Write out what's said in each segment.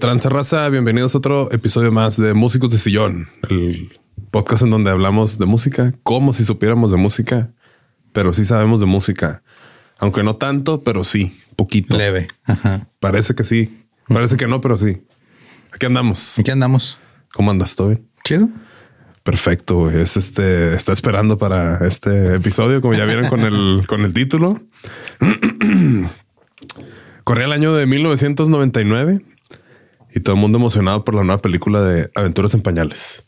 Tranza raza? Bienvenidos a otro episodio más de Músicos de Sillón, el podcast en donde hablamos de música como si supiéramos de música, pero sí sabemos de música. Aunque no tanto, pero sí, poquito. Leve. Ajá. Parece que sí. Parece que no, pero sí. Aquí andamos. ¿En qué andamos? ¿Cómo andas, Toby? Chido. Perfecto. Es este, está esperando para este episodio, como ya vieron con el, con el título. Corría el año de 1999 y todo el mundo emocionado por la nueva película de Aventuras en Pañales.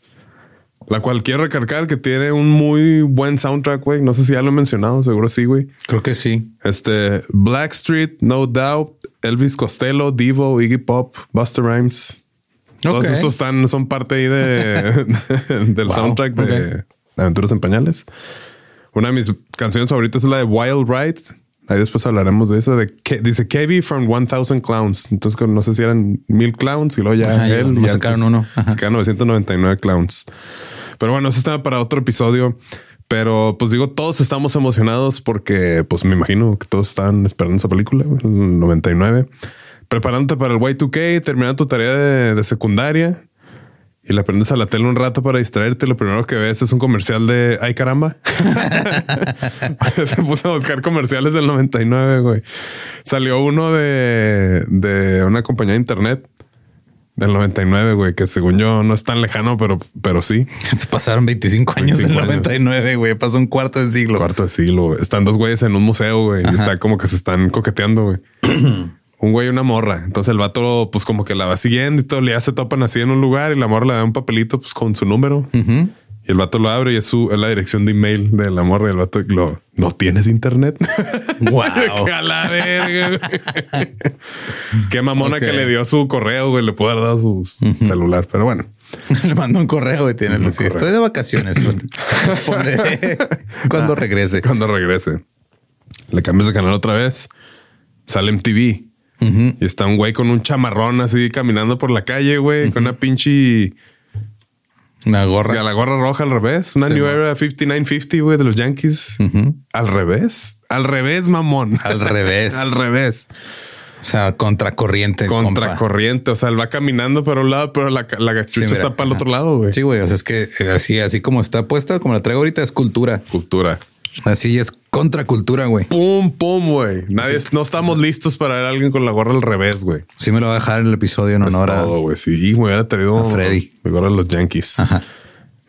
La cual quiero recargar que tiene un muy buen soundtrack, güey. No sé si ya lo he mencionado, seguro sí, güey. Creo que sí. Este Blackstreet, No Doubt, Elvis Costello, Divo, Iggy Pop, Buster Rhymes. Todos estos están, son parte ahí de, del Wow, soundtrack de. Aventuras en Pañales. Una de mis canciones favoritas es la de Wild Ride. Ahí después hablaremos de esa. De Ke- dice Kevin from 1000 Clowns. Entonces que no sé si eran mil clowns y luego ya Ajá, él. y sacaron uno. Ajá. Sacaron 999 clowns. Pero bueno, eso está para otro episodio. Pero pues digo, todos estamos emocionados porque pues me imagino que todos están esperando esa película, el 99. Preparándote para el Y2K, terminando tu tarea de, de secundaria y la prendes a la tele un rato para distraerte. Lo primero que ves es un comercial de ay caramba. Se puso a buscar comerciales del 99, güey. Salió uno de, de una compañía de internet del 99, güey, que según yo no es tan lejano, pero, pero sí. Te pasaron 25 años 25 del 99, güey. Pasó un cuarto de siglo. Cuarto de siglo, güey. Están dos güeyes en un museo, güey. Y está como que se están coqueteando, güey. un güey y una morra. Entonces el vato, pues como que la va siguiendo y todo. Ya se topan así en un lugar y la morra le da un papelito, pues con su número. Y el vato lo abre y es su es la dirección de email de la morra. Y el vato lo no tienes internet. Wow. A la verga. Qué mamona que le dio su correo, güey. Le pudo haber dado su celular, pero bueno. Le mandó un correo y tiene estoy de vacaciones. Cuando regrese. Cuando regrese, le cambias de canal otra vez. Sale MTV. Y está un güey con un chamarrón así caminando por la calle, güey, con una pinche Una a gorra. la gorra roja al revés. Una Sí, New. Era 5950, güey, de los Yankees. Al revés. Al revés, mamón. Al revés. al revés. O sea, contracorriente. compa. Contracorriente. O sea, él va caminando para un lado, pero la, la gachucha Sí, está para el otro lado, güey. Sí, güey. O sea, es que eh, así, así como está puesta, como la traigo ahorita, es cultura. Cultura. Así es contracultura, güey. Pum, pum, güey. Nadie, no estamos listos para ver a alguien con la gorra al revés, güey. Sí me lo va a dejar en el episodio en honor a... todo, güey. Sí, me hubiera traído a Freddy. mi gorra de los Yankees. Ajá.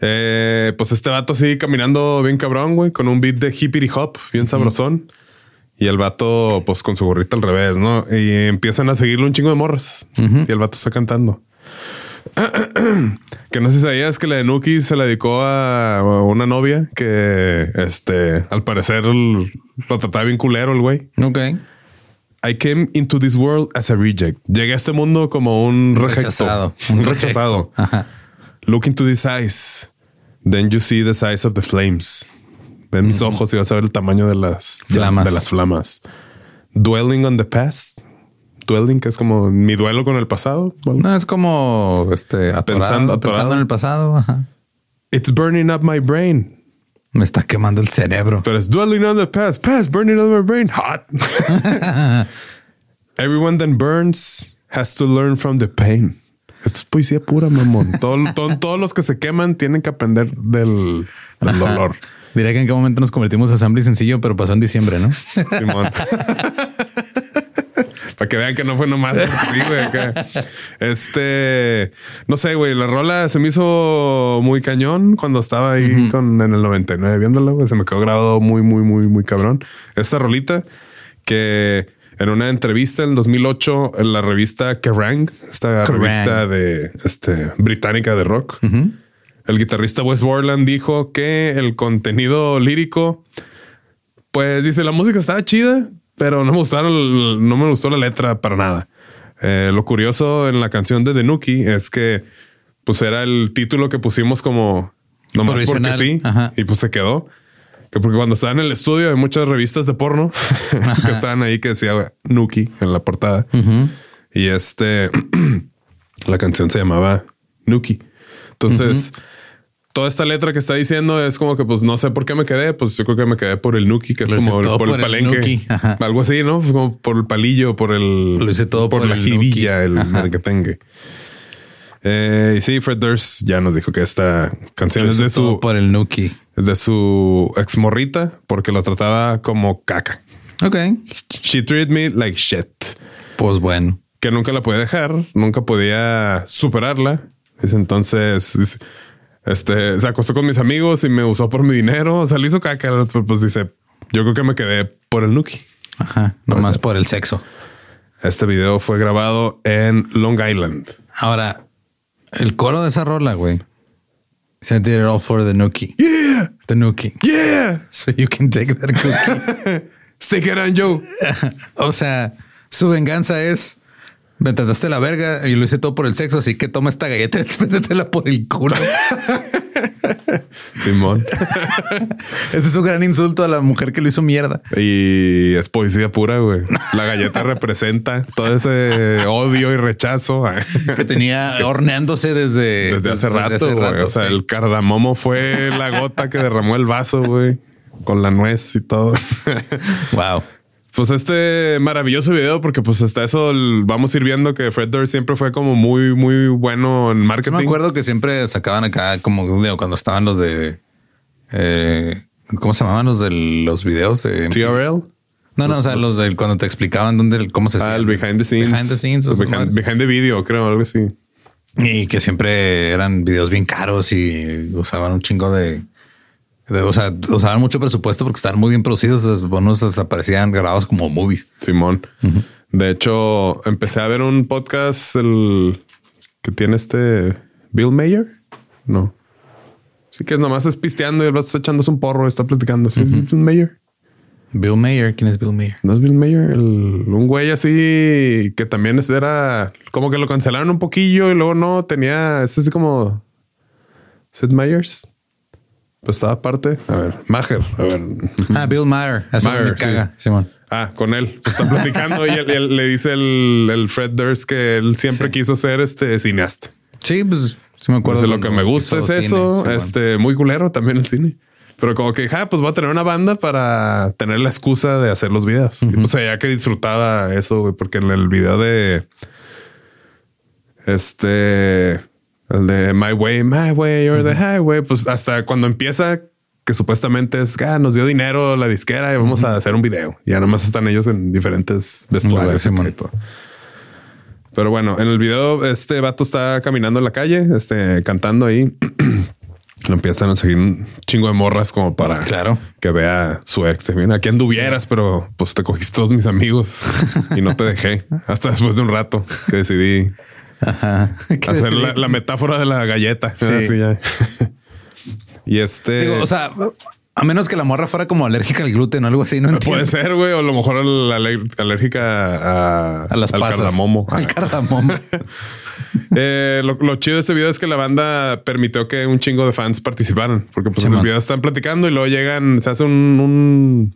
Eh, pues este vato así caminando bien cabrón, güey, con un beat de hippity hop, bien sabrosón. Y el vato, pues con su gorrita al revés, ¿no? Y empiezan a seguirle un chingo de morras. Y el vato está cantando. que no sé si sabías que la de Nuki se la dedicó a una novia que, este, al parecer lo trataba bien culero el güey. Ok. I came into this world as a reject. Llegué a este mundo como un. Rechazado. Un Un rechazado. Ajá. Look into these eyes. Then you see the size of the flames. Ven mis ojos y vas a ver el tamaño de las Flamas. De las flamas. Dwelling on the past. Dwelling, que es como mi duelo con el pasado. No, es como este atorado, Pensando- pensando, en el pasado. Ajá. It's burning up my brain. Me está quemando el cerebro. Pero es dwelling on the past. Past, burning on my brain. Hot. Everyone that burns has to learn from the pain. Esto es poesía pura, mamón. Todo- todo- todos los que se queman tienen que aprender del, del dolor. Diré que en qué momento nos convertimos a Assembly sencillo, pero pasó en diciembre, ¿no? Simón. Para que vean que no fue nomás güey. acá. Este, no sé, güey, la rola se me hizo muy cañón cuando estaba ahí con en el 99 viéndola, güey. Se me quedó grabado muy, muy, muy, muy cabrón. Esta rolita que en una entrevista en el 2008 en la revista Kerrang, esta Kerrang. revista de este británica de rock, el guitarrista Wes Borland dijo que el contenido lírico pues dice, la música estaba chida, pero no me gustaron, no me gustó la letra para nada. Eh, lo curioso en la canción de The Nuki es que pues era el título que pusimos como nomás porque sí Ajá. y pues se quedó. Que porque cuando estaba en el estudio hay muchas revistas de porno que estaban ahí que decía Nuki en la portada. Y este la canción se llamaba Nuki. Entonces, toda esta letra que está diciendo es como que, pues no sé por qué me quedé. Pues yo creo que me quedé por el Nuki, que es Lo como el- por, el por el palenque, algo así, no? Pues como por el palillo, por el, Lo hice todo por la el jibilla, el merequetengue. Eh, y sí, Fred Durst ya nos dijo que esta canción es de su, por el Nuki. de su ex morrita porque lo trataba como caca. Ok. She treated me like shit. Pues bueno. que nunca la podía dejar, nunca podía superarla. Entonces, este, se acostó con mis amigos y me usó por mi dinero. O sea, le hizo caca. Pues dice, yo creo que me quedé por el Nuki. Ajá. Nomás por el sexo. Este video fue grabado en Long Island. Ahora, el coro de esa rola, güey. Se did it all for the Nuki. Yeah, The Nuki. yeah. So you can take that cookie. Stick it on Joe. o sea, su venganza es me trataste la verga y lo hice todo por el sexo, así que toma esta galleta y métetela por el culo. Simón. Ese es un gran insulto a la mujer que lo hizo mierda. Y es poesía pura, güey. La galleta representa todo ese odio y rechazo. Que tenía horneándose desde, Desde hace rato, güey. O sea, sí. el cardamomo fue la gota que derramó el vaso, güey. Con la nuez y todo. Wow. Pues este maravilloso video, porque pues hasta eso vamos a ir viendo que Fred Durst siempre fue como muy, muy bueno en Yo marketing. me acuerdo que siempre sacaban acá como digo, cuando estaban los de eh, ¿cómo se llamaban los de los videos? de- TRL. No, no, o sea, los de cuando te explicaban dónde, cómo se Ah, hacía. el behind the scenes. Behind the scenes. Behind, behind the video, creo, algo así. Y que siempre eran videos bien caros y usaban un chingo de- o sea, usaban mucho presupuesto porque estaban muy bien producidos. Los bonos hasta parecían grabados como movies. Simón. De hecho, empecé a ver un podcast el que tiene este Bill Mayer. No. Sí que nomás es pisteando y el está echándose un porro, está platicando. ¿Sí? ¿Es Bill Mayer? Bill Mayer, ¿quién es Bill Mayer? No es Bill Mayer, el- un güey así que también era como que lo cancelaron un poquillo y luego no tenía, es así como Sid Meyers. Pues estaba aparte. A ver, Maher. A ver. Ah, Bill me caga, Simón. Ah, con él. Pues están platicando y él, él le dice el, el Fred Durst que él siempre quiso ser este cineasta. Sí, pues sí me acuerdo. Dice, lo que me gusta es cine, eso. Simón. este, muy culero también el cine. Pero como que, ja, pues voy a tener una banda para tener la excusa de hacer los videos. Y pues ya que disfrutaba eso, güey, porque en el video de este, el de My Way, My Way or the Highway, pues hasta cuando empieza, que supuestamente es, ah, nos dio dinero la disquera y vamos a hacer un video. Y ya nomás están ellos en diferentes vestuarios. Y todo. Pero bueno, en el video este vato está caminando en la calle, este, cantando ahí. Lo empiezan a seguir un chingo de morras como para Claro. que vea su ex. Mira, aquí anduvieras, pero pues te cogiste todos mis amigos y no te dejé hasta después de un rato que decidí Ajá. ¿Qué hacer la, la metáfora de la galleta. Sí. Así ya. y este Digo, o sea, a menos que la morra fuera como alérgica al gluten o algo así, no entiendo. puede ser, güey, o a lo mejor la alérgica a, A las al pasas. cardamomo. Al cardamomo. Eh, lo, lo chido de este video es que la banda permitió que un chingo de fans participaran, porque pues Sí, en el video están platicando y luego llegan, se hace un, un-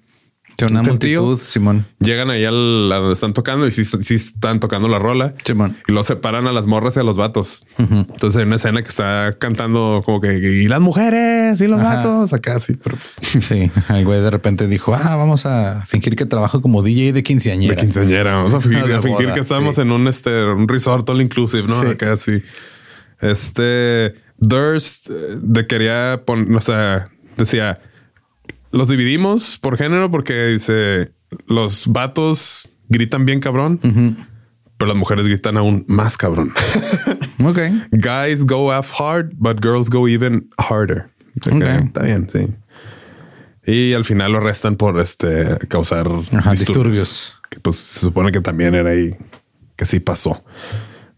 Una multitud, Simón. llegan ahí al, a donde están tocando y sí, sí están tocando la rola. Simón. Y luego separan a las morras y a los vatos. Entonces hay una escena que está cantando como que y las mujeres y los Ajá. vatos acá sí, pero pues Sí, el güey de repente dijo, ah, vamos a fingir que trabajo como DJ de quinceañera. de quinceañera. Vamos a fingir, De a fingir boda, que estamos sí. en un este un resort all inclusive, no? Sí. Acá sí. Este Durst eh, de quería poner, o sea, decía los dividimos por género porque dice los vatos gritan bien cabrón, pero las mujeres gritan aún más cabrón. Ok. Guys go half hard, but girls go even harder. Ok, Ok. Está bien, sí. Y al final lo arrestan por este causar Ajá, disturbios. Que pues se supone que también era ahí que sí pasó.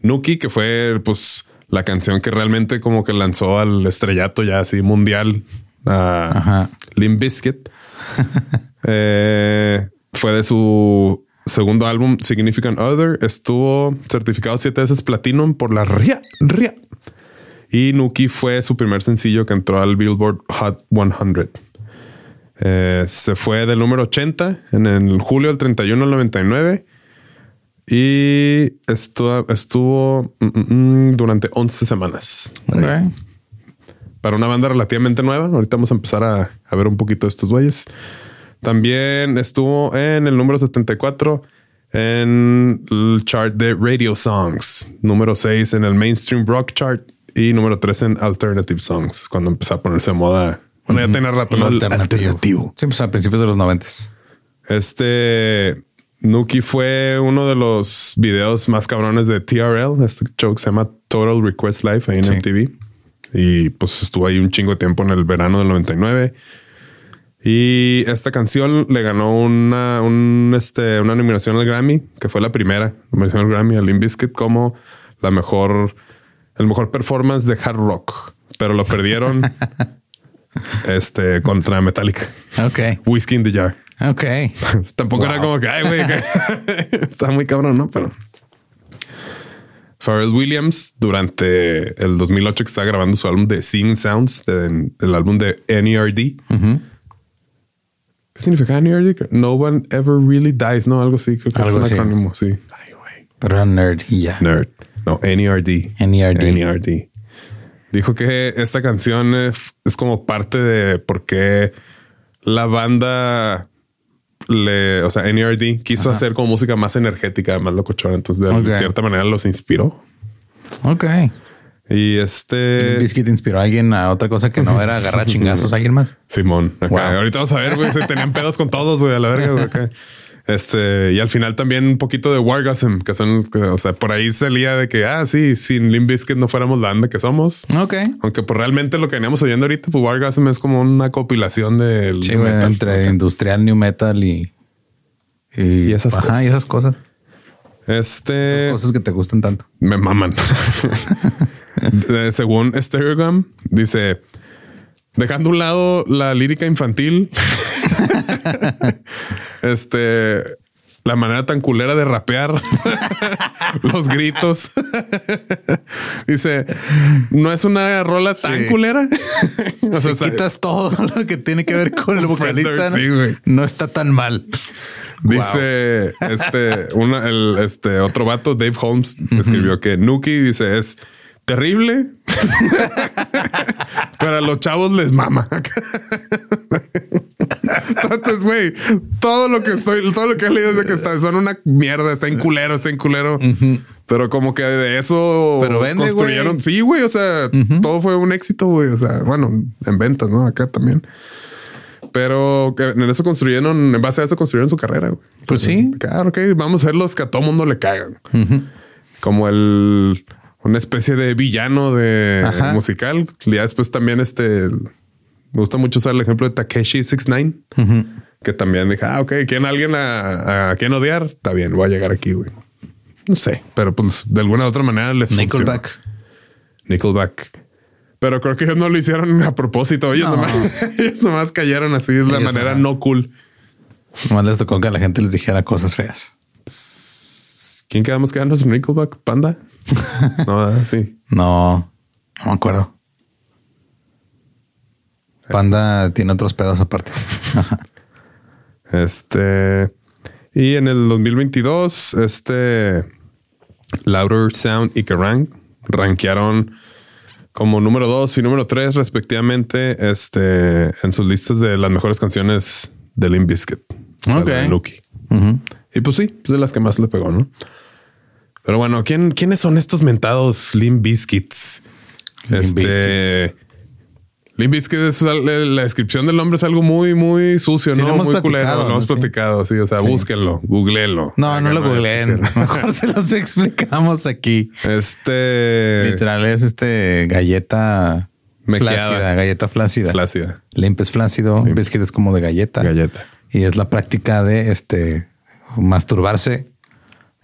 Nuki, que fue pues la canción que realmente como que lanzó al estrellato ya así mundial a Ajá. Limp Bizkit. Eh, fue de su segundo álbum Significant Other. Estuvo certificado siete veces Platinum por la RIA. RIA. Y Nuki fue su primer sencillo que entró al Billboard Hot 100. Eh, se fue del número 80 en el julio del 31 al 99. Y estuvo, estuvo mm, mm, mm, durante 11 semanas. Ok. Para una banda relativamente nueva. Ahorita vamos a empezar a, a ver un poquito de estos güeyes. También estuvo en el número 74 en el chart de Radio Songs, número 6 en el Mainstream Rock Chart y número 3 en Alternative Songs, cuando empezó a ponerse moda. Bueno, ya tenía rato, ¿no? El alternativo. Sí, pues a principios de los noventas. Este Nuki fue uno de los videos más cabrones de TRL, este show que se llama Total Request Live ahí en Sí. MTV. Y pues estuvo ahí un chingo de tiempo en el verano del 99. Y esta canción le ganó una, un, este, una nominación al Grammy, que fue la primera nominación al Grammy, al Limp Bizkit, como la mejor, el mejor performance de hard rock. Pero lo perdieron este, contra Metallica. Ok. Whiskey in the Jar. Ok. Tampoco era como que, ay, güey, está muy cabrón, ¿no? Pero Pharrell Williams, durante el 2008 que estaba grabando su álbum de Sing Sounds, de- el álbum de NERD. ¿Qué significa NERD? No one ever really dies, ¿no? Algo así, creo que Algo es así. un acrónimo, sí. Ay, güey. Pero era nerd y ya. Nerd. No, NERD. NERD. NERD. Dijo que esta canción es, es como parte de por qué la banda le, o sea, NERD quiso hacer como música más energética, más locochona. Entonces, de cierta manera los inspiró. Ok. Y este Biscuit inspiró a alguien a otra cosa que no era agarrar chingazos a alguien más. Simón, acá. Wow. ahorita vamos a ver, güey, se tenían pedos con todos, güey, a la verga, güey, acá. Este, y al final también un poquito de Wargasm, que son, que, o sea, por ahí salía de que, ah, sí, sin Limp Bizkit no fuéramos la banda que somos. Ok. Aunque pues realmente lo que veníamos oyendo ahorita, pues Wargasm es como una compilación del Sí, metal. entre industrial, new metal y, Y esas ajá, cosas. y esas cosas. Este Esas cosas que te gustan tanto. me maman. Según Stereogam, dice dejando a un lado la lírica infantil, este la manera tan culera de rapear, los gritos. dice no es una rola tan Sí. culera. o sea, quitas todo lo que tiene que ver con el vocalista, Sí, no está tan mal. Dice este, una, el, este otro vato, Dave Holmes, escribió que Nuki dice es terrible, pero a los chavos les mama. Entonces, güey, todo lo que estoy, todo lo que he leído es de que está, son una mierda, está en culero, está en culero. Pero como que de eso Pero vende, construyeron. Sí, güey. O sea, todo fue un éxito, güey. O sea, bueno, en ventas, ¿no? Acá también. Pero en eso construyeron, en base a eso construyeron su carrera. güey. Pues O sea, sí. Claro, ok, vamos a ser los que a todo mundo le cagan. Como el una especie de villano de Ajá. musical. Ya después también este me gusta mucho usar el ejemplo de Takeshi 69, que también dije, ah, ok, ¿quién alguien a, a quien odiar? Está bien, voy a llegar aquí, güey. No sé, pero pues de alguna u otra manera les. Nickelback. Nickelback. Pero creo que ellos no lo hicieron a propósito. Ellos, No. nomás, ellos nomás cayeron así de la manera no cool. Nomás les tocó que la gente les dijera cosas feas. ¿Quién quedamos quedándonos en Nickelback? ¿Panda? no, sí. No, no me acuerdo. Panda tiene otros pedos aparte. Este. Y en el 2022, este. Louder Sound y Kerrang rankearon como número dos y número tres, respectivamente, este, en sus listas de las mejores canciones de Limp Bizkit. O sea, Ok. Y pues sí, pues de las que más le pegó, ¿no? Pero bueno, ¿quién, ¿quiénes son estos mentados Limp Bizkits? Limp Este. Bizkits. Limp Bizkit es al- la descripción del nombre es algo muy, muy sucio, Sí, ¿no? hemos muy culero. Lo ¿no? hemos Sí. platicado, sí. O sea, búsquenlo, googleenlo. No, no lo googleen. sí. Mejor se los explicamos aquí. Este. Literal es este galleta Mequeada. flácida, galleta flácida. Flácida. Limp es flácido, biscuit es como de galleta. Galleta. Y es la práctica de este masturbarse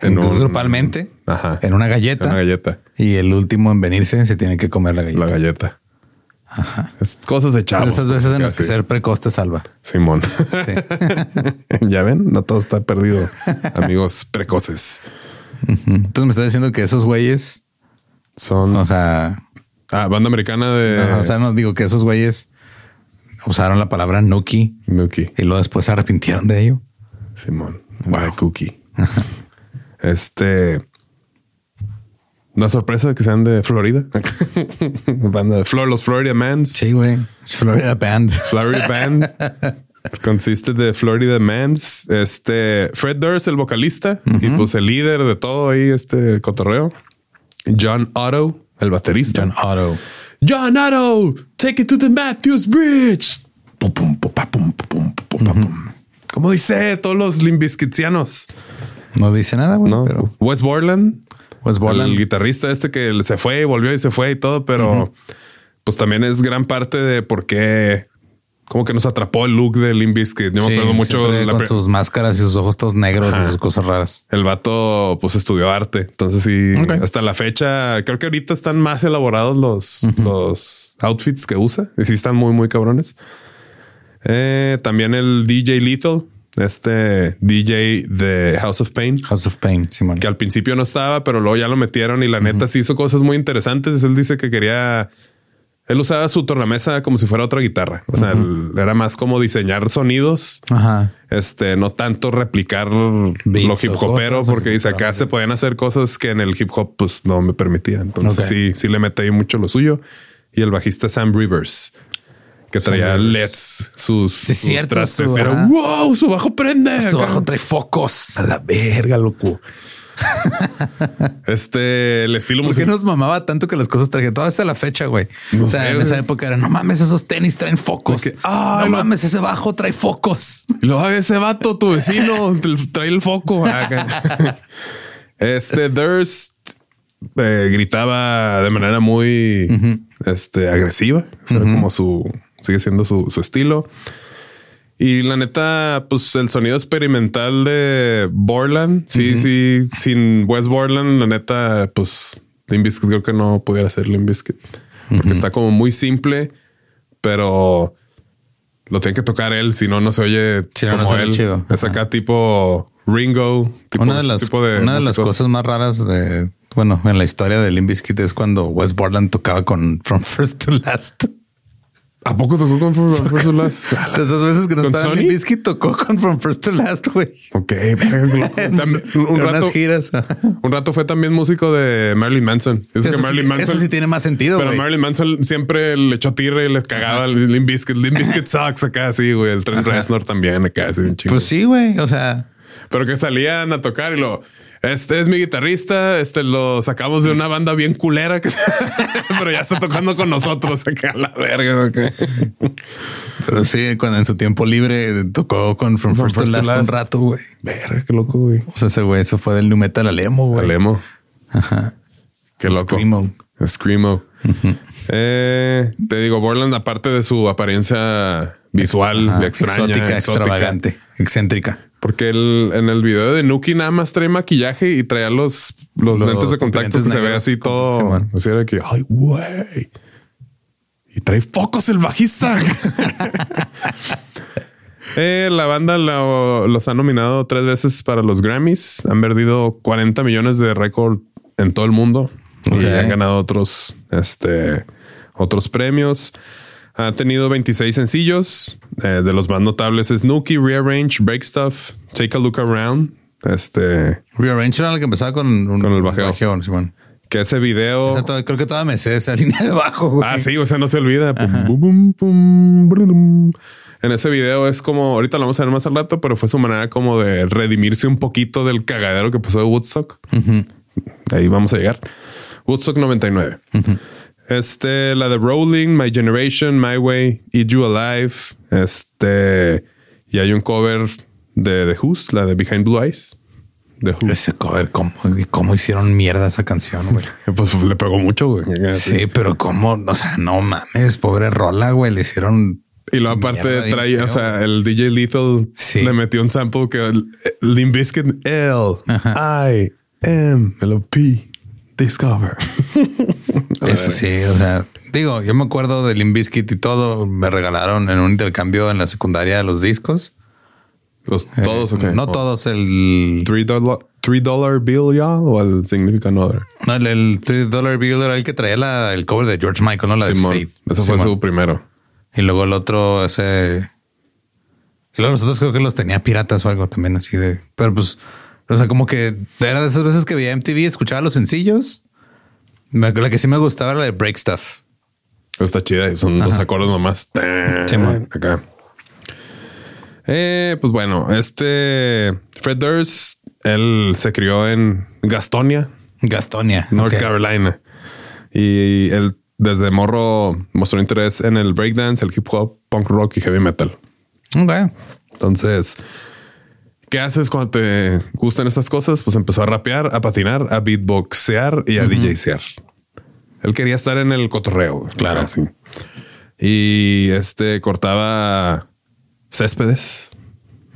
En un- grupalmente Ajá. en una galleta. Una galleta. Y el último en venirse se tiene que comer la galleta. La galleta. Es cosas de chavos. Esas veces en las que ser precoz te salva. Simón. ya ven, no todo está perdido. Amigos precoces. Entonces me estás diciendo que esos güeyes, Son. o sea, ah, banda americana de ajá, o sea, no digo que esos güeyes usaron la palabra Nuki Nuki. y luego después se arrepintieron de ello. Simón. Wow. Cookie. Este. Una sorpresa que sean de Florida. banda de Flor, los Florida Mans. Sí, güey. Es Florida Band. Florida Band. Consiste de Florida Mans. Este Fred Durst, el vocalista, y pues el líder de todo ahí, este cotorreo. John Otto, el baterista. John Otto. John Otto, take it to the Matthews Bridge. Pum, pum, pum, pum, pum, pum, pum, pa, pum. Como dice todos los limbiskitsianos, No dice nada, güey, ¿no? pero Wes Borland, Wes Borland. el guitarrista este que se fue y volvió y se fue y todo, pero pues también es gran parte de por qué como que nos atrapó el look de Limp Bizkit. Yo me Sí, acuerdo mucho la con sus máscaras y sus ojos todos negros y sus cosas raras. el vato pues estudió arte. Entonces sí, hasta la fecha, creo que ahorita están más elaborados los, los outfits que usa. Y sí están muy, muy cabrones. Eh, también el DJ Lethal, este DJ de House of Pain, House of Pain, Simón. que al principio no estaba, pero luego ya lo metieron y la neta sí hizo cosas muy interesantes. Él dice que quería... Él usaba su tornamesa como si fuera otra guitarra. O sea, él- era más como diseñar sonidos Ajá. este, no tanto replicar Beats lo hip hopero, cosas, porque dice acá se podían hacer cosas que en el hip hop pues no me permitía. Entonces sí, sí le metí mucho lo suyo. Y el bajista Sam Rivers, que traía. LEDs, sus, Sí, sus cierto, trastes. su- Era wow, su bajo prende. Su acá. bajo trae focos. a la verga, loco. este, el estilo ¿Por qué nos mamaba tanto que las cosas trajeron? Todo hasta la fecha, güey. No o sea, sé, en esa güey. época era no mames, esos tenis traen focos. No lo- mames, ese bajo trae focos. Luego ese vato, tu vecino, trae el foco. Acá. Este Durst eh, gritaba de manera muy este, agresiva. Sea, como su sigue siendo su, su estilo. Y la neta, pues el sonido experimental de Borland, sí, sí, sin Wes Borland, la neta, pues Limp Bizkit creo que no pudiera ser Limp Bizkit porque está como muy simple, pero lo tiene que tocar él, si no, no se oye Sí, no, no como suena él. chido. Es acá tipo Ringo. tipo una de las, tipo de una de las cosas más raras de, bueno, en la historia de Limp Bizkit es cuando Wes Borland tocaba con From First to Last. ¿A poco tocó con From First to Last? De esas veces que no ¿Con estaba Sony? Limp Bizkit tocó con From First to Last, güey. Ok. También- un, En rato, unas giras. un rato fue también músico de Marilyn Manson. Es que Eso, Marilyn sí, Manson eso sí tiene más sentido, Pero. Marilyn Manson siempre le echó tierra y le cagaba el Limp Bizkit. Limp Bizkit sucks acá, sí, güey. El Trent Reznor también acá, así un chingo. Pues sí, güey. O sea, Pero que salían a tocar y lo... Este es mi guitarrista, este lo sacamos de una banda bien culera, que- pero ya está tocando con nosotros acá a la verga. ok. pero sí, cuando en su tiempo libre tocó con From, From First, First to Last, un rato, güey. Verga, qué loco, güey. O sea, ese güey se fue del new metal al emo, güey. Al emo. Qué loco. Screamo. Screamo. Eh, te digo, Borland, aparte de su apariencia visual Ajá, extraña, exótica, exótica, extravagante, excéntrica. Porque el- en el video de Nuki nada más trae maquillaje y traía los, los, Los lentes de contacto que se ve así todo. Simón. así era que, ay, güey. Y trae focos el bajista. Eh, la banda lo- los ha nominado tres veces para los Grammys. Han perdido 40 millones de récord en todo el mundo y han ganado otros, este, otros premios. Ha tenido 26 sencillos. Eh, de los más notables es Nuki, Rearrange, Break Stuff, Take a Look Around. Este, Rearrange era el que empezaba con, un, Con el bajeo. Simón. que ese video. Todo- creo que toda me sé esa línea de bajo. güey. Ah, sí, o sea, no se olvida. Pum. En ese video es como, ahorita lo vamos a ver más al rato, pero fue su manera como de redimirse un poquito del cagadero que pasó de Woodstock. Ahí vamos a llegar. Woodstock 99. Este, la de Rolling, My Generation, My Way, Eat You Alive. Este, y hay un cover de The Who's, la de Behind Blue Eyes. The Who. Ese cover, ¿cómo, cómo hicieron mierda esa canción, güey. Pues le pegó mucho, güey. Sí, pero cómo, o sea, no mames, pobre rola, güey, le hicieron. Y luego aparte traía, o sea, el DJ Lethal Sí. le metió un sample que Limp Bizkit L I M L O P Discover. Eso sí, o sea, digo, yo me acuerdo del Limbiskit y todo. Me regalaron en un intercambio en la secundaria los discos. Los todos, Eh. No O todos, el, Three dollar, three dollar bill ya o el significant other. no, el, el $3 Dollar Bill era el que traía la- el cover de George Michael, no la Simón. de Faith. Ese fue su primero. Y luego el otro, ese. Y luego los otros creo que los tenía piratas o algo también así de. Pero pues, o sea, como que era de esas veces que veía MTV, escuchaba los sencillos. Me- La que sí me gustaba era la de Break Stuff. Está chida. Son dos acordes nomás. Acá. Eh, pues bueno, este Fred Durst, él se crió en Gastonia, Gastonia. North. Carolina. Y él desde morro mostró interés en el breakdance, el hip hop, punk rock y heavy metal. Ok. Entonces, ¿qué haces cuando te gustan estas cosas? Pues empezó a rapear, a patinar, a beatboxear y a DJsear. Él quería estar en el cotorreo. Claro. Así. Y este cortaba céspedes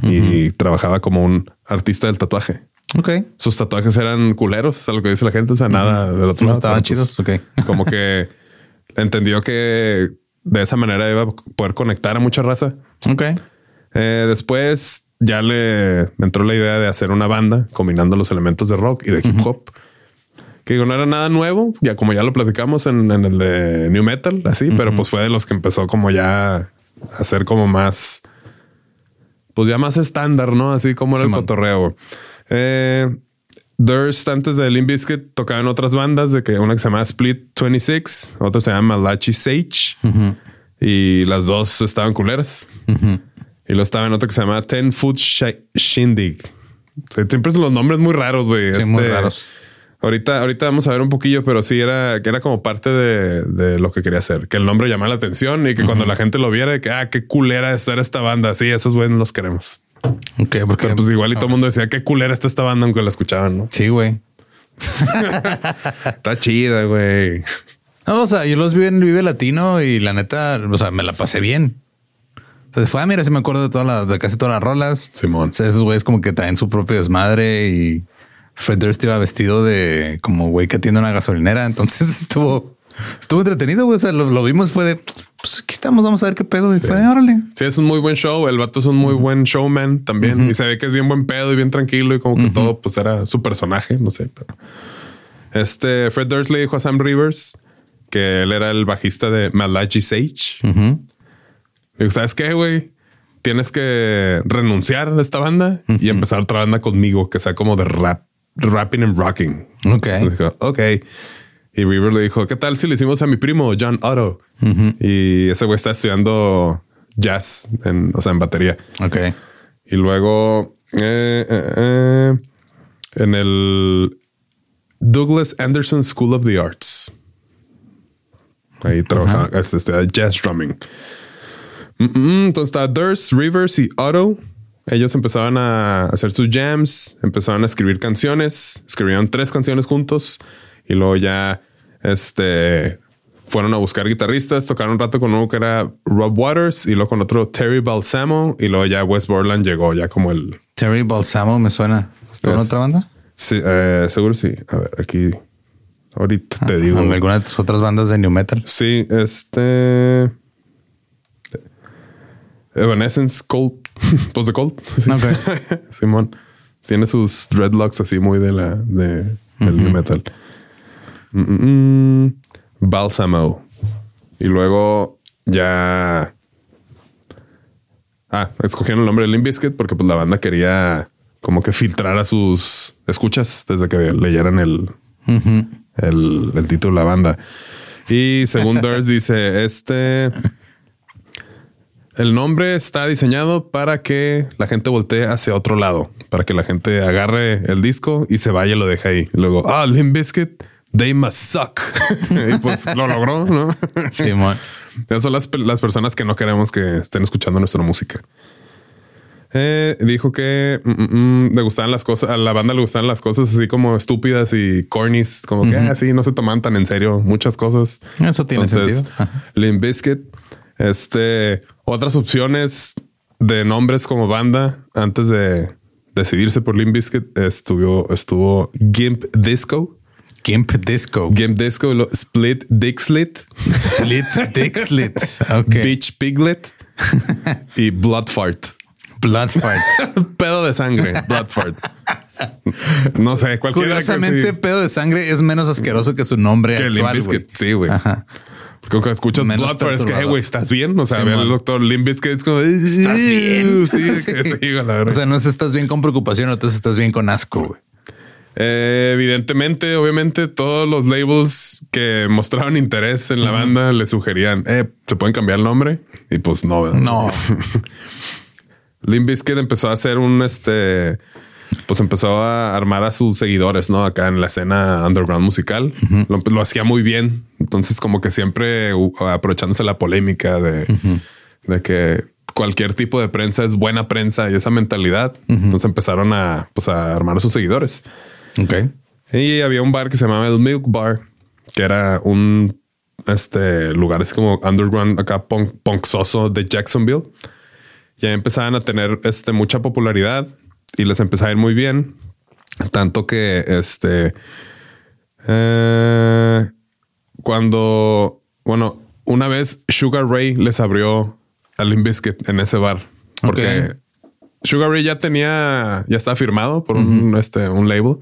y trabajaba como un artista del tatuaje. Ok. Sus tatuajes eran culeros, es lo que dice la gente. O sea, nada del otro No lado. estaban pues, chidos. Ok. Como que entendió que de esa manera iba a poder conectar a mucha raza. Ok. Eh, después ya le entró la idea de hacer una banda combinando los elementos de rock y de hip hop. Que digo, no era nada nuevo, ya como ya lo platicamos en, en el de New Metal, así, pero pues fue de los que empezó como ya a hacer como más, pues ya más estándar, ¿no? Así como era el cotorreo. Eh, Durst antes de Limp Bizkit tocaba en otras bandas de que una que se llama Split 26, otra se llama Malachi Sage y las dos estaban culeras. Y luego estaba en otra que se llama Ten Foot Shi- Shindig. O sea, siempre son los nombres muy raros, güey. Sí, muy raros. Ahorita, ahorita vamos a ver un poquillo, pero sí era que era como parte de, de lo que quería hacer. Que el nombre llamara la atención y que cuando la gente lo viera, que ah, qué culera estar esta banda. Sí, esos güeyes los queremos. Ok. Porque Pero pues igual y todo el mundo decía qué culera está esta banda, aunque la escuchaban, ¿no? sí, güey. Está chida, güey. No, o sea, yo los vi en Vive Latino y la neta, o sea, me la pasé bien. Entonces fue, ah, mira, sí me acuerdo de todas las, de casi todas las rolas. Simón. O sea, esos güeyes como que traen su propio desmadre y Fred Durst iba vestido de como güey que atiende una gasolinera. Entonces estuvo, estuvo entretenido, güey. O sea, lo, lo vimos, fue de, pues aquí estamos, vamos a ver qué pedo. Y fue de, órale. Sí, es un muy buen show. El vato es un muy buen showman también. Y se ve que es bien buen pedo y bien tranquilo y como que todo pues era su personaje. No sé. Pero... Este Fred Durst le dijo a Sam Rivers que él era el bajista de Malachi Sage. Le dijo, ¿sabes qué, güey? Tienes que renunciar a esta banda y empezar otra banda conmigo que sea como de rap, rapping and rocking. Ok. Ok. Y River le dijo, ¿qué tal si le hicimos a mi primo John Otto? Y ese güey está estudiando jazz, en, o sea, en batería. Ok. Y luego eh, eh, eh, en el Douglas Anderson School of the Arts. Ahí trabajaba, este, estudiaba jazz drumming. Mm, mm, Entonces está Durst, Rivers y Otto. Ellos empezaban a hacer sus jams, empezaban a escribir canciones, escribieron tres canciones juntos Y luego ya, este, fueron a buscar guitarristas, tocaron un rato con uno que era Rob Waters y luego con otro Terry Balsamo y luego ya Wes Borland llegó ya como el... Terry Balsamo me suena. ¿Está en otra banda? Sí, eh, seguro sí. A ver, aquí... Ahorita te digo. ¿En alguna de tus otras bandas de New Metal? Sí, este... Evanescence Cold. pues de Cold. Sí. Ok. Simón. Tiene sus dreadlocks así muy de la... De, del new metal. Mm, mm, mm. Balsamo. Y luego ya... Ah, escogieron el nombre de Limp Bizkit porque pues la banda quería como que filtrar a sus escuchas desde que leyeran el, el, el título de la banda. Y según Durst dice, este... El nombre está diseñado para que la gente voltee hacia otro lado, para que la gente agarre el disco y se vaya y lo deje ahí. Y luego, ah, Limp Bizkit, they must suck. y pues lo logró, ¿no? Simón. Esas son las, las personas que no queremos que estén escuchando nuestra música. Eh, dijo que mm, mm, mm, le gustaban las cosas, a la banda le gustaban las cosas así como estúpidas y cornies, como que así no se toman tan en serio muchas cosas. Eso tiene sentido. Limp Bizkit, este, otras opciones de nombres como banda antes de decidirse por Limp Bizkit estuvo, estuvo Gimp Disco, Gimp Disco. Gimp Disco, lo- Split Dick Slit, Slit Dick Slit. Ok. Beach Piglet y Blood Fart. Blood Fight. Pedo de sangre, Blood Fart. No sé, cualquiera que Curiosamente, pedo de sangre es menos asqueroso que su nombre que actual. Sí, güey. Cuando escuchas Blood Fart es que, hey, güey, ¿estás bien? O sea, Sí, ve al doctor Limp Bizkit es como, ¿estás bien? Sí, que sí, la verdad. O sea, no es estás bien con preocupación, entonces estás bien con asco, güey. Eh, evidentemente, obviamente, todos los labels que mostraron interés en la banda le sugerían, eh, ¿se pueden cambiar el nombre? Y pues no. ¿verdad? No. Limp Bizkit empezó a hacer un este. Pues empezó a armar a sus seguidores, ¿no? Acá en la escena underground musical. lo, lo hacía muy bien. Entonces, como que siempre aprovechándose la polémica de, de que cualquier tipo de prensa es buena prensa y esa mentalidad. Entonces empezaron a, pues, a armar a sus seguidores. Ok. Y había un bar que se llamaba el Milk Bar, que era un este lugar así como underground acá punk, punksoso de Jacksonville. Y ahí empezaban a tener este mucha popularidad y les empezaba a ir muy bien. Tanto que este eh, cuando bueno, una vez Sugar Ray les abrió a Limp Bizkit en ese bar porque. Sugar Ray ya tenía, ya estaba firmado por un, este, un label.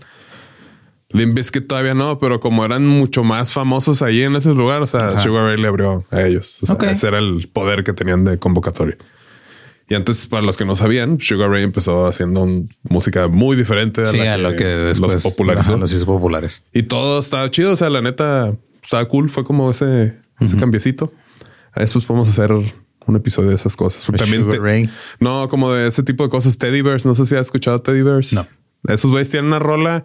Limp Bizkit todavía no, pero como eran mucho más famosos ahí en ese lugar, o sea, Sugar Ray le abrió a ellos. O sea, ese era el poder que tenían de convocatoria. Y antes, para los que no sabían, Sugar Ray empezó haciendo un- música muy diferente a, Sí, la a que después los popularizó. ajá, los hizo populares. Y todo estaba chido. O sea, la neta estaba cool. Fue como ese, ese cambiecito. Después podemos hacer un episodio de esas cosas. Porque ¿De también Sugar te- Ray? No, como de ese tipo de cosas. Teddy Bears. No sé si has escuchado Teddy Bears. No. Esos güeyes tienen una rola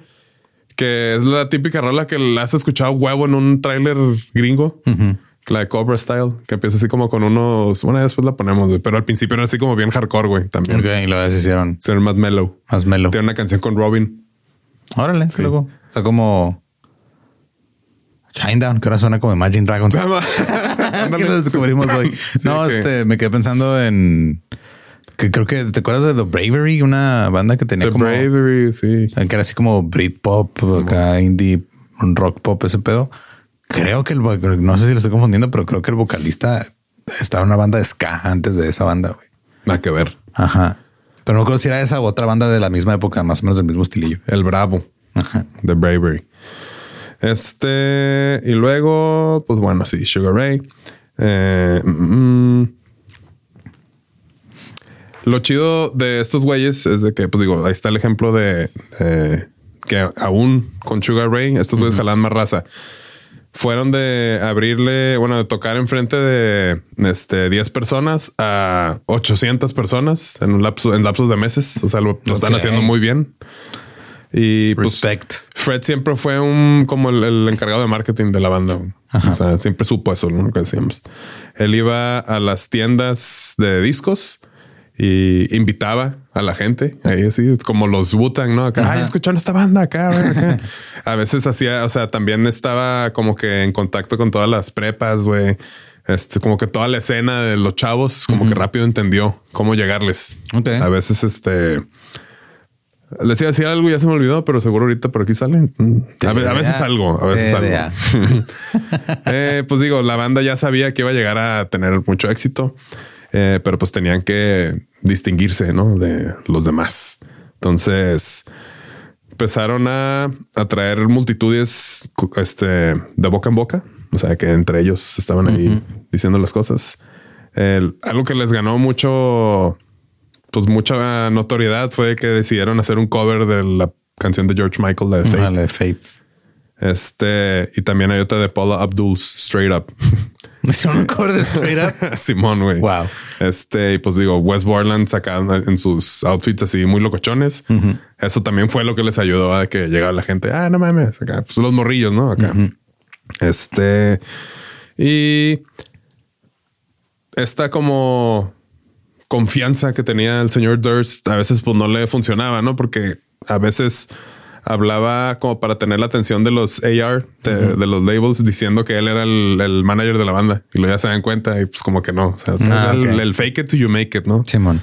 que es la típica rola que la has escuchado huevo en un tráiler gringo. La de Cobra Style, que empieza así como con unos. Bueno, después la ponemos, güey. Pero al principio era así como bien hardcore, güey. También. Ok, y luego se hicieron Ser más mellow. más melo. Tiene una canción con Robin. Órale, qué loco. O sea, como Shinedown, que ahora suena como Imagine Dragons. que lo descubrimos hoy. Sí, no, este, me quedé pensando en que creo que te acuerdas de The Bravery, una banda que tenía The como Bravery, sí. que era así como Britpop, acá indie, un rock pop, ese pedo. Creo que el no sé si lo estoy confundiendo, pero creo que el vocalista estaba en una banda de ska antes de esa banda. güey. Nada que ver. Ajá. Pero no creo si era esa u otra banda de la misma época, más o menos del mismo estilillo. El Bravo. Ajá. The Bravery. Este, y luego, pues bueno, sí, Sugar Ray. Eh, mm, mm. Lo chido de estos güeyes es de que, pues digo, ahí está el ejemplo de que aún con Sugar Ray, estos güeyes jalan más raza. Fueron de abrirle, bueno, de tocar enfrente de este 10 personas a 800 personas en un lapso, en lapsos de meses. O sea, lo, lo están haciendo muy bien. Y pues. Fred siempre fue un como el, el encargado de marketing de la banda. O sea, siempre supo eso, ¿no? Lo que decíamos. Él iba a las tiendas de discos y invitaba a la gente ahí así es como los Wu-Tang, no acá Ay, escucharon esta banda acá, acá. a veces hacía, o sea, también estaba como que en contacto con todas las prepas, güey. Este, como que toda la escena de los chavos, como que rápido entendió cómo llegarles. A veces, este, les iba a decir algo, ya se me olvidó, pero seguro ahorita por aquí salen. A, ve- a veces algo, a veces algo. Eh, pues digo, la banda ya sabía que iba a llegar a tener mucho éxito, eh, pero pues tenían que distinguirse, ¿no? De los demás. Entonces empezaron a atraer multitudes este, de boca en boca. O sea, que entre ellos estaban ahí diciendo las cosas. El- algo que les ganó mucho, pues mucha notoriedad fue que decidieron hacer un cover de la canción de George Michael, la de Faith. Ah, la de Faith. Este, y también hay otra de Paula Abdul's Straight Up. Hicieron un cover de Straight Up. Simón, güey. Wow. Este, y pues digo, West Borland sacaban en sus outfits así muy locochones. Eso también fue lo que les ayudó a que llegara la gente. Ah, no mames, acá, pues los morrillos, ¿no? Acá. Este, y esta como confianza que tenía el señor Durst a veces pues no le funcionaba, ¿no? Porque a veces hablaba como para tener la atención de los AR, de, de los labels, diciendo que él era el, el manager de la banda y luego ya se dan cuenta y pues como que no, o sea, Ah, el, fake it till you make it, ¿no? Simón.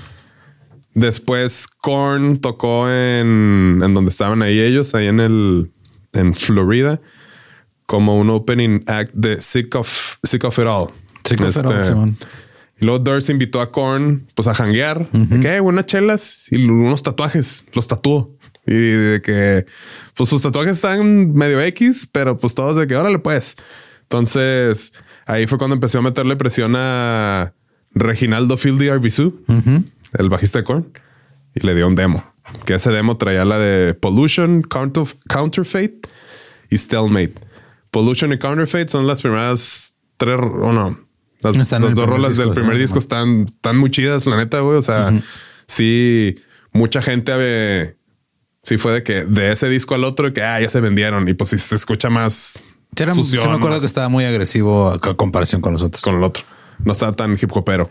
Después Korn tocó en, en donde estaban ahí ellos, ahí en el en Florida, como un opening act de Sick of Sick of It All. Sick of It All, Simón. y luego Durst invitó a Korn pues a janguear, de que "Eh, unas chelas y unos tatuajes, los tatuó. Y de que pues sus tatuajes están medio X, pero pues todos de que órale pues. Entonces ahí fue cuando empezó a meterle presión a Reginaldo Fieldy Arbizu, el bajista de Korn, y le dio un demo. Que ese demo traía la de Pollution, Counter, Counterfeit y Stalemate. Pollution y Counterfeit son las primeras tres, o no, las, Están dos rolas disco, del primer disco están, están muy chidas, la neta, güey. O sea, sí, mucha gente eh, sí fue de que de ese disco al otro que ah, ya se vendieron y pues si se escucha más. Sí, era- sí sución, me acuerdo más- que estaba muy agresivo a comparación con los otros. con el otro. No estaba tan hip hopero.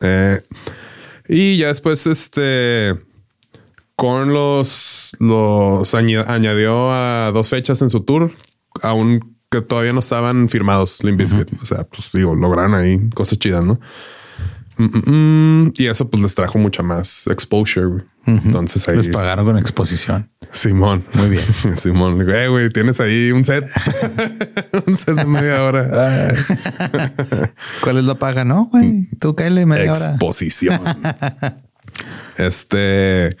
Eh, y ya después, este Korn los, los añadió a dos fechas en su tour, aún que todavía no estaban firmados Limp Bizkit. O sea, pues digo, lograron ahí cosas chidas, ¿no? Mm, mm, mm. Y eso pues les trajo mucha más exposure. Entonces ahí Les pagaron con exposición. Simón. Muy bien. Simón. Eh, güey, tienes ahí un set. un set de media hora. ¿Cuál es la paga? No, güey. Tú cáele media hora. Exposición. este,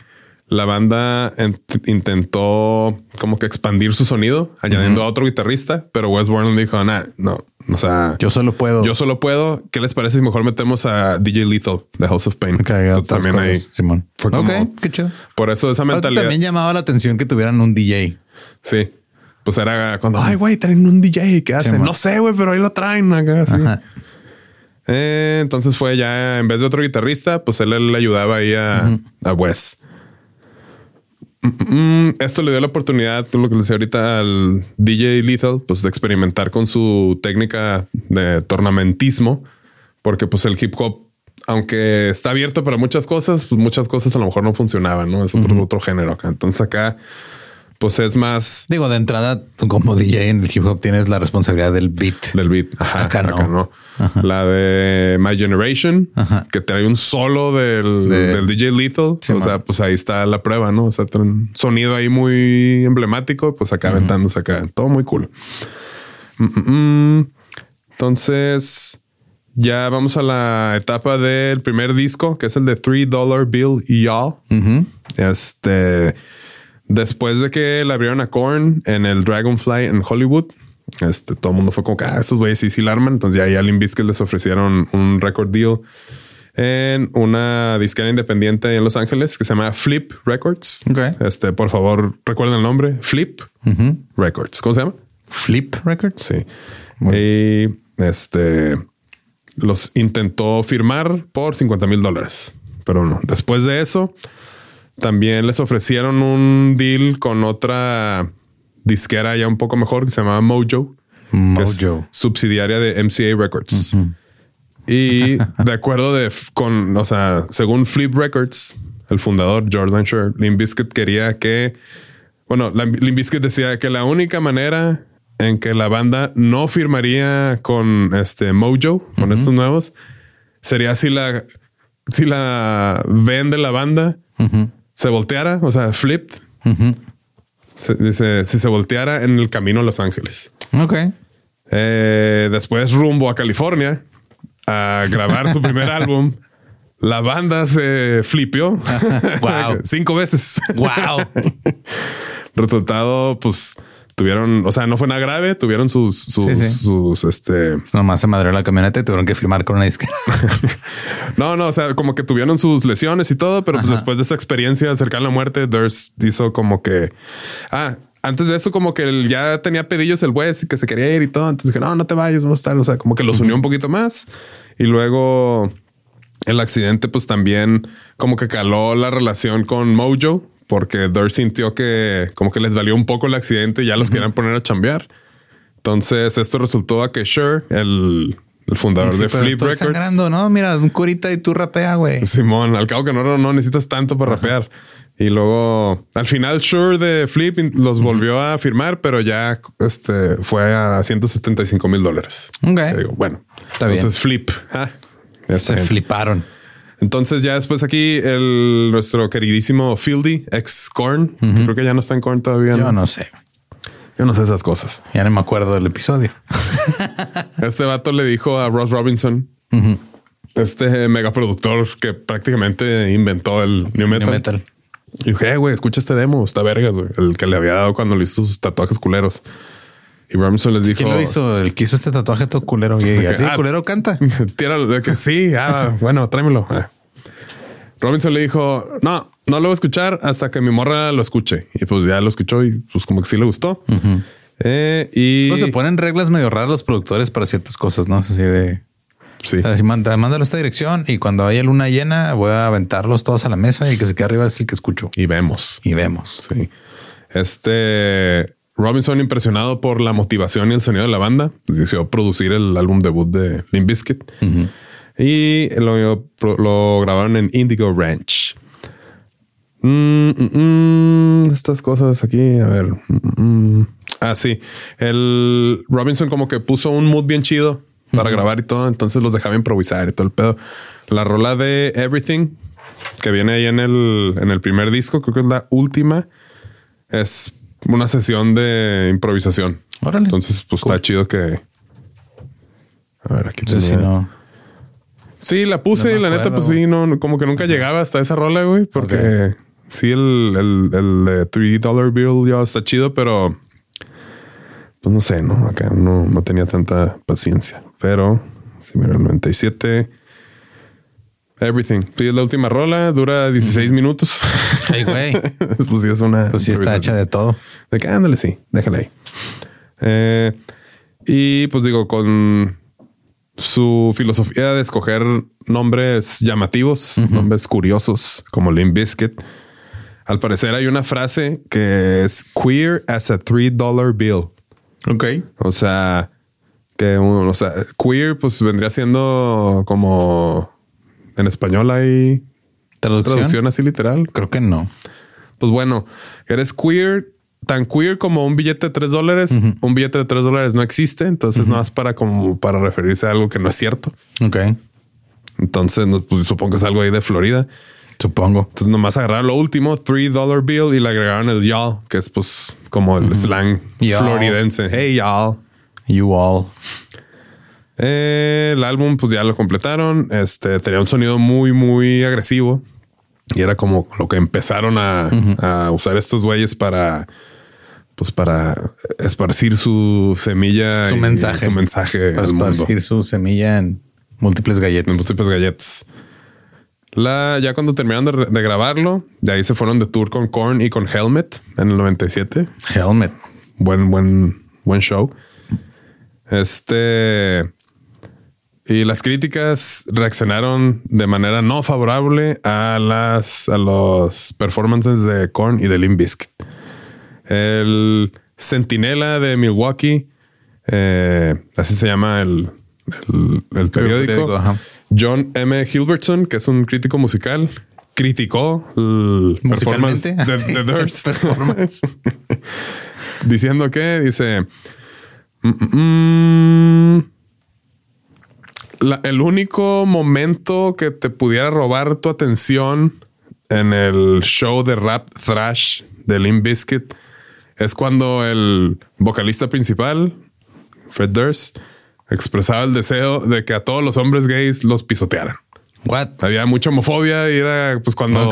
la banda en- intentó como que expandir su sonido, añadiendo a otro guitarrista, pero Wes Borland dijo, nah, no, o sea, Yo solo puedo. yo solo puedo. ¿Qué les parece si mejor metemos a DJ Lethal de House of Pain? otras también ahí. cosas, Simón. Fue como- ok, qué chido. Por eso esa mentalidad. También llamaba la atención que tuvieran un DJ. Sí. Pues era cuando, ay, güey, traen un DJ. ¿Qué hacen? no sé, güey, pero ahí lo traen acá. sí. Ajá. Eh, entonces fue ya en vez de otro guitarrista, pues él, le ayudaba ahí a, a Wes. Mm, Esto le dio la oportunidad, lo que le decía ahorita al DJ Lethal, pues de experimentar con su técnica de tornamentismo, porque pues el hip hop, aunque está abierto para muchas cosas, pues muchas cosas a lo mejor no funcionaban, ¿no? Es otro, otro género acá. Entonces acá, pues es más Digo, de entrada, como DJ en el hip hop tienes la responsabilidad del beat. del beat. Ajá, Acá acá, no. La de My Generation, Ajá. que trae un solo del, De- del DJ Lethal. Sí, o man. sea, pues ahí está la prueba, ¿no? O sea, trae un sonido ahí muy emblemático, pues acá aventándose acá. Todo muy cool. Mm, mm, mm. Entonces, ya vamos a la etapa del primer disco, que es el de Three Dollar Bill y Y'all. Ujú. Este, después de que le abrieron a Korn en el Dragonfly en Hollywood, este, todo el mundo fue como que ah, estos güeyes sí, sí la arman. Entonces ya ahí a les ofrecieron un record deal en una disquera independiente en Los Ángeles que se llama Flip Records. Ok. Este, por favor, recuerden el nombre Flip Records. ¿Cómo se llama? Flip Records. Sí. Y este los intentó firmar por 50 mil dólares, pero no. Después de eso, también les ofrecieron un deal con otra disquera ya un poco mejor que se llamaba Mojo, que es Mojo. subsidiaria de MCA Records. Y de acuerdo de con, o sea, según Flip Records, el fundador Jordan Sher, Limp Bizkit quería que, bueno, Limp Bizkit decía que la única manera en que la banda no firmaría con este Mojo, con estos nuevos, sería si la, si la vende la banda se volteara, o sea, flipped. dice, si se volteara en el camino a Los Ángeles. Ok. Eh, después rumbo a California a grabar su primer álbum. La banda se flipió. wow. Cinco veces. Wow. Resultado, pues tuvieron, o sea, no fue nada grave, tuvieron sus, sus, sus este. Nomás se madreó la camioneta y tuvieron que firmar con una disquera. no, no, o sea, como que tuvieron sus lesiones y todo, pero pues después de esa experiencia cercana a la muerte, Durst hizo como que, ah, antes de eso, como que él ya tenía pedillos el West y que se quería ir y todo. Entonces dije, no, no te vayas, vamos a estar. O sea, como que los unió un poquito más. Y luego el accidente, pues también como que caló la relación con Mojo, porque Durst sintió que como que les valió un poco el accidente y ya los querían poner a chambear. Entonces, esto resultó a que Sure, el, fundador de Flip Records. sangrando, ¿no? Mira, un curita y tú rapea, güey. Simón, al cabo que no, no necesitas tanto para rapear. Y luego al final Shure de Flip los volvió a firmar, pero ya este fue a 175 mil dólares. Ok. bueno, Está entonces Flip. Ah, Se fliparon. Entonces ya después aquí el nuestro queridísimo Fieldy, ex Korn, creo que ya no está en Korn todavía. Yo no sé. Yo no sé esas cosas. Ya no me acuerdo del episodio. este vato le dijo a Ross Robinson, este megaproductor que prácticamente inventó el New Metal. New metal y dije, eh, güey, escucha este demo, está vergas, güey. El que le había dado cuando le hizo sus tatuajes culeros. Y Robinson les dijo... ¿Quién lo hizo? El que hizo este tatuaje todo culero. Y así, ah, culero canta. Tíralo. Que sí, ah, bueno, tráemelo. Ah. Robinson le dijo, no, no lo voy a escuchar hasta que mi morra lo escuche. Y pues ya lo escuchó y pues como que sí le gustó. eh, y... No, se ponen reglas medio raras los productores para ciertas cosas, ¿no? Así de... Sí. mándalo a esta dirección y cuando haya luna llena voy a aventarlos todos a la mesa y que se quede arriba así que escucho. Y vemos. Y vemos. Sí. Este Robinson impresionado por la motivación y el sonido de la banda, decidió producir el álbum debut de Limp Bizkit y lo, lo, grabaron en Indigo Ranch. Mm, mm, mm, estas cosas aquí, a ver. Ah, sí. El Robinson como que puso un mood bien chido para grabar y todo. Entonces los dejaba improvisar y todo el pedo. La rola de Everything que viene ahí en el, en el primer disco, creo que es la última, es una sesión de improvisación. Órale. Entonces, pues está chido que. A ver, aquí sí, no. Sí, la puse y la neta, pues sí, no, como que nunca llegaba hasta esa rola, güey, porque sí, el, el, el de 3 Dollar Bill ya está chido, pero pues no sé, ¿no? Acá no, no tenía tanta paciencia. Pero, si mira, el 97. Everything. Pide la última rola, dura 16 minutos. Ay, güey. pues sí, es una. Pues sí, está hecha de todo. De que ándale, sí, déjale ahí. Eh, y pues digo, con su filosofía de escoger nombres llamativos, nombres curiosos, como Limp Biscuit. Al parecer hay una frase que es queer as a three dollar bill. Ok. O sea, que o sea, queer pues vendría siendo como en español hay traducción, así literal. Creo que no. Pues bueno, eres queer, tan queer como un billete de tres dólares. Un billete de tres dólares no existe, entonces no es para como para referirse a algo que no es cierto. Ok. Entonces, pues, supongo que es algo ahí de Florida. Supongo. Entonces nomás agarraron lo último, three dollar bill y le agregaron el y'all, que es pues como el slang floridense. Hey y'all. You all. Eh, el álbum pues ya lo completaron. Este tenía un sonido muy, muy agresivo. Y era como lo que empezaron a, usar estos güeyes para pues para esparcir su semilla, su mensaje, su mensaje, para esparcir su semilla en múltiples galletas, en múltiples galletas. La, ya cuando terminaron de, grabarlo, de ahí se fueron de tour con Korn y con Helmet en el 97. Helmet. Buen, buen, buen show. Este. Y las críticas reaccionaron de manera no favorable a las a los performances de Korn y de Limp Bizkit. El Centinela de Milwaukee, eh, así se llama el, el, el periódico. John M. Hilbertson, que es un crítico musical, criticó el performance de, Musicalmente. de Durst. Diciendo que dice. "Mm, mm, mm, la- el único momento que te pudiera robar tu atención en el show de rap thrash de Limp Bizkit es cuando el vocalista principal, Fred Durst, expresaba el deseo de que a todos los hombres gays los pisotearan. What? Había mucha homofobia y era pues cuando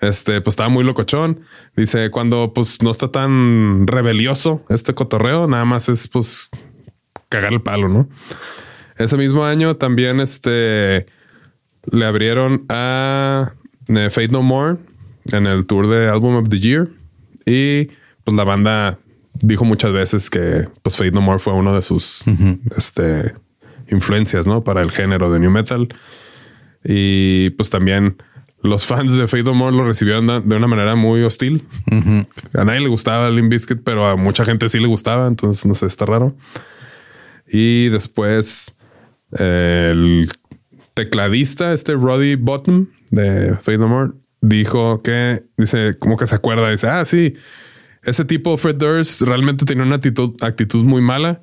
este pues estaba muy locochón. Dice cuando pues no está tan rebelioso este cotorreo, nada más es pues cagar el palo, ¿no? Ese mismo año también este le abrieron a eh, Fate No More en el tour de Album of the Year y pues la banda dijo muchas veces que pues Fate No More fue uno de sus este influencias, ¿no? Para el género de new metal. Y pues también los fans de Fate No More lo recibieron de una manera muy hostil. A nadie le gustaba Limp Bizkit, pero a mucha gente sí le gustaba, entonces no sé, está raro. Y después el tecladista, este Roddy Bottom de Fate No More, dijo que, dice, como que se acuerda, dice, ah, sí, ese tipo Fred Durst realmente tenía una actitud, actitud muy mala.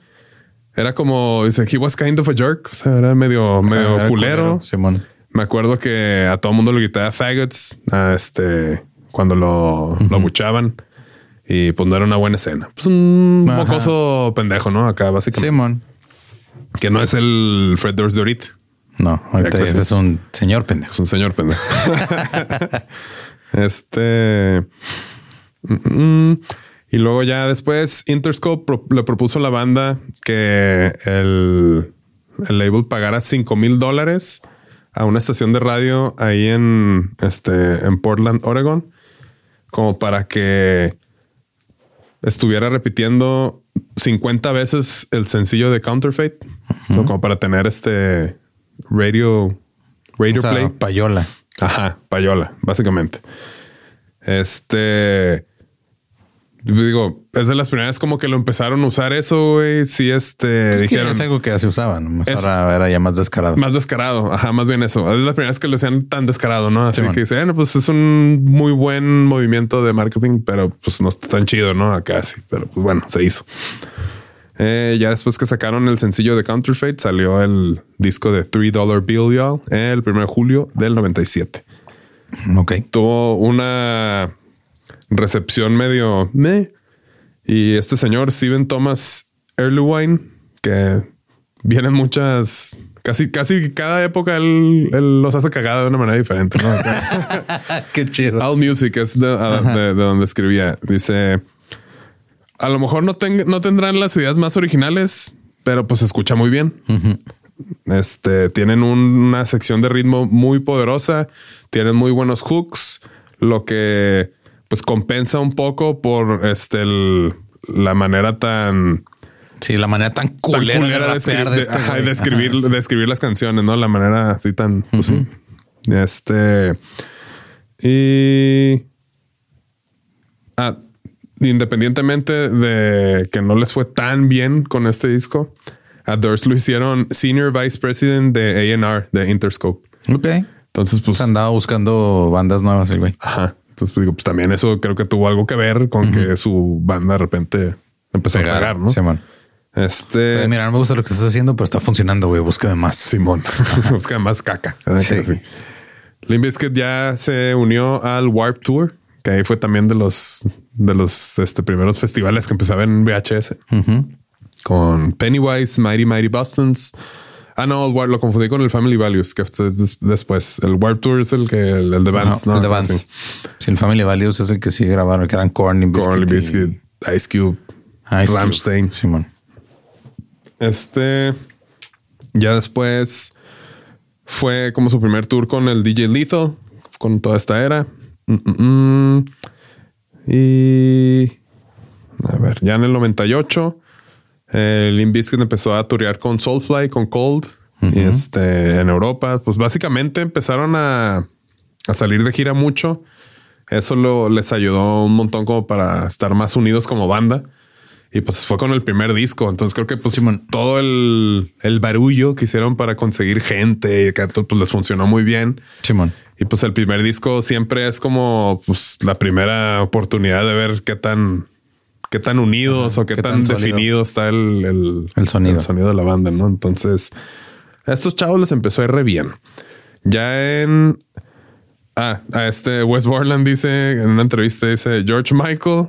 Era como, dice, he was kind of a jerk, o sea, era medio, medio Era culero. Simón. Me acuerdo que a todo mundo le gritaba faggots a este cuando lo, lo abuchaban y pues no era una buena escena. Pues un Ajá. mocoso pendejo, ¿no? Acá básicamente. Simón. Que no es el Fred Durst de ahorita. No, ahorita este es un señor pendejo. Es un señor pendejo. este. mm, Y luego ya después Interscope pro- le propuso a la banda que el, el label pagara 5 mil dólares a una estación de radio ahí en, este, en Portland, Oregon, como para que estuviera repitiendo 50 veces el sencillo de Counterfeit, ¿no? como para tener este radio, radio O sea, play. payola. Ajá, payola, básicamente. Este. Digo, es de las primeras como que lo empezaron a usar eso, güey. Sí, este. Es, que dijeron. es algo que ya se usaba. ¿no? Es- Ahora era ya más descarado. Más descarado, ajá, más bien eso. Es las primeras que lo hacían tan descarado, ¿no? Así que dicen, bueno, pues es un muy buen movimiento de marketing, pero pues no está tan chido, ¿no? Acá sí, pero pues bueno, se hizo. Eh, ya después que sacaron el sencillo de Counterfeit, salió el disco de $3 Dollar Bill Y'all el 1 de julio del 97 Ok. tuvo una recepción medio meh. Y este señor, Steven Thomas Erlewine, que viene en muchas, casi, casi cada época él, él los hace cagada de una manera diferente. ¿no? Qué chido. All Music es de, de- de donde escribía. Dice, a lo mejor no, ten- no tendrán las ideas más originales, pero pues se escucha muy bien. Este tienen un- una sección de ritmo muy poderosa, tienen muy buenos hooks, lo que pues compensa un poco por este el- la manera tan, Sí, la manera tan tan culera, de, este ajá, escribir, Ajá, de escribir las canciones, no la manera así tan pues. Este y ah, independientemente de que no les fue tan bien con este disco, a Durst lo hicieron Senior Vice President de A&R de Interscope. Ok. Entonces, pues, Pues andaba buscando bandas nuevas el güey. ajá. Entonces, pues, digo, pues también eso creo que tuvo algo que ver con que su banda de repente empezó a pegar, ¿no? Simón. Este Eh, Mira, no me gusta lo que estás haciendo, pero está funcionando, güey. Búscame más. Simón busca más caca. Sí. Sí. Limp Bizkit ya se unió al Warp Tour, que ahí fue también de los de los este, primeros festivales que empezaban en VHS con Pennywise, Mighty Mighty Bostons. Ah, no, el lo confundí con el Family Values, que es des- después. El Warp Tour es el que el, el de Vans, No, ¿no? el de Vans. Sí. Sí, el Family Values es el que sí grabaron, que eran Korn, Limp Korn, Limp Bizkit y- Bizkit, Ice Cube, Ice Cube. Rammstein. Simón. Este ya después fue como su primer tour con el DJ Lethal, con toda esta era. Mm, mm, mm. Y a ver, ya en el 98, el Limp Bizkit empezó a turear con Soulfly, con Cold, y este en Europa. Pues básicamente empezaron a, a salir de gira mucho. Eso lo, les ayudó un montón como para estar más unidos como banda. Y pues fue con el primer disco. Entonces creo que pues Simón. todo el, el barullo que hicieron para conseguir gente y que pues les funcionó muy bien. Simón. Y pues el primer disco siempre es como pues la primera oportunidad de ver qué tan qué tan unidos o qué, qué tan, tan definido está el, el, El sonido. el sonido de la banda, ¿no? Entonces, a estos chavos les empezó a ir re bien. Ya en... Ah, a este Wes Borland dice en una entrevista, dice George Michael,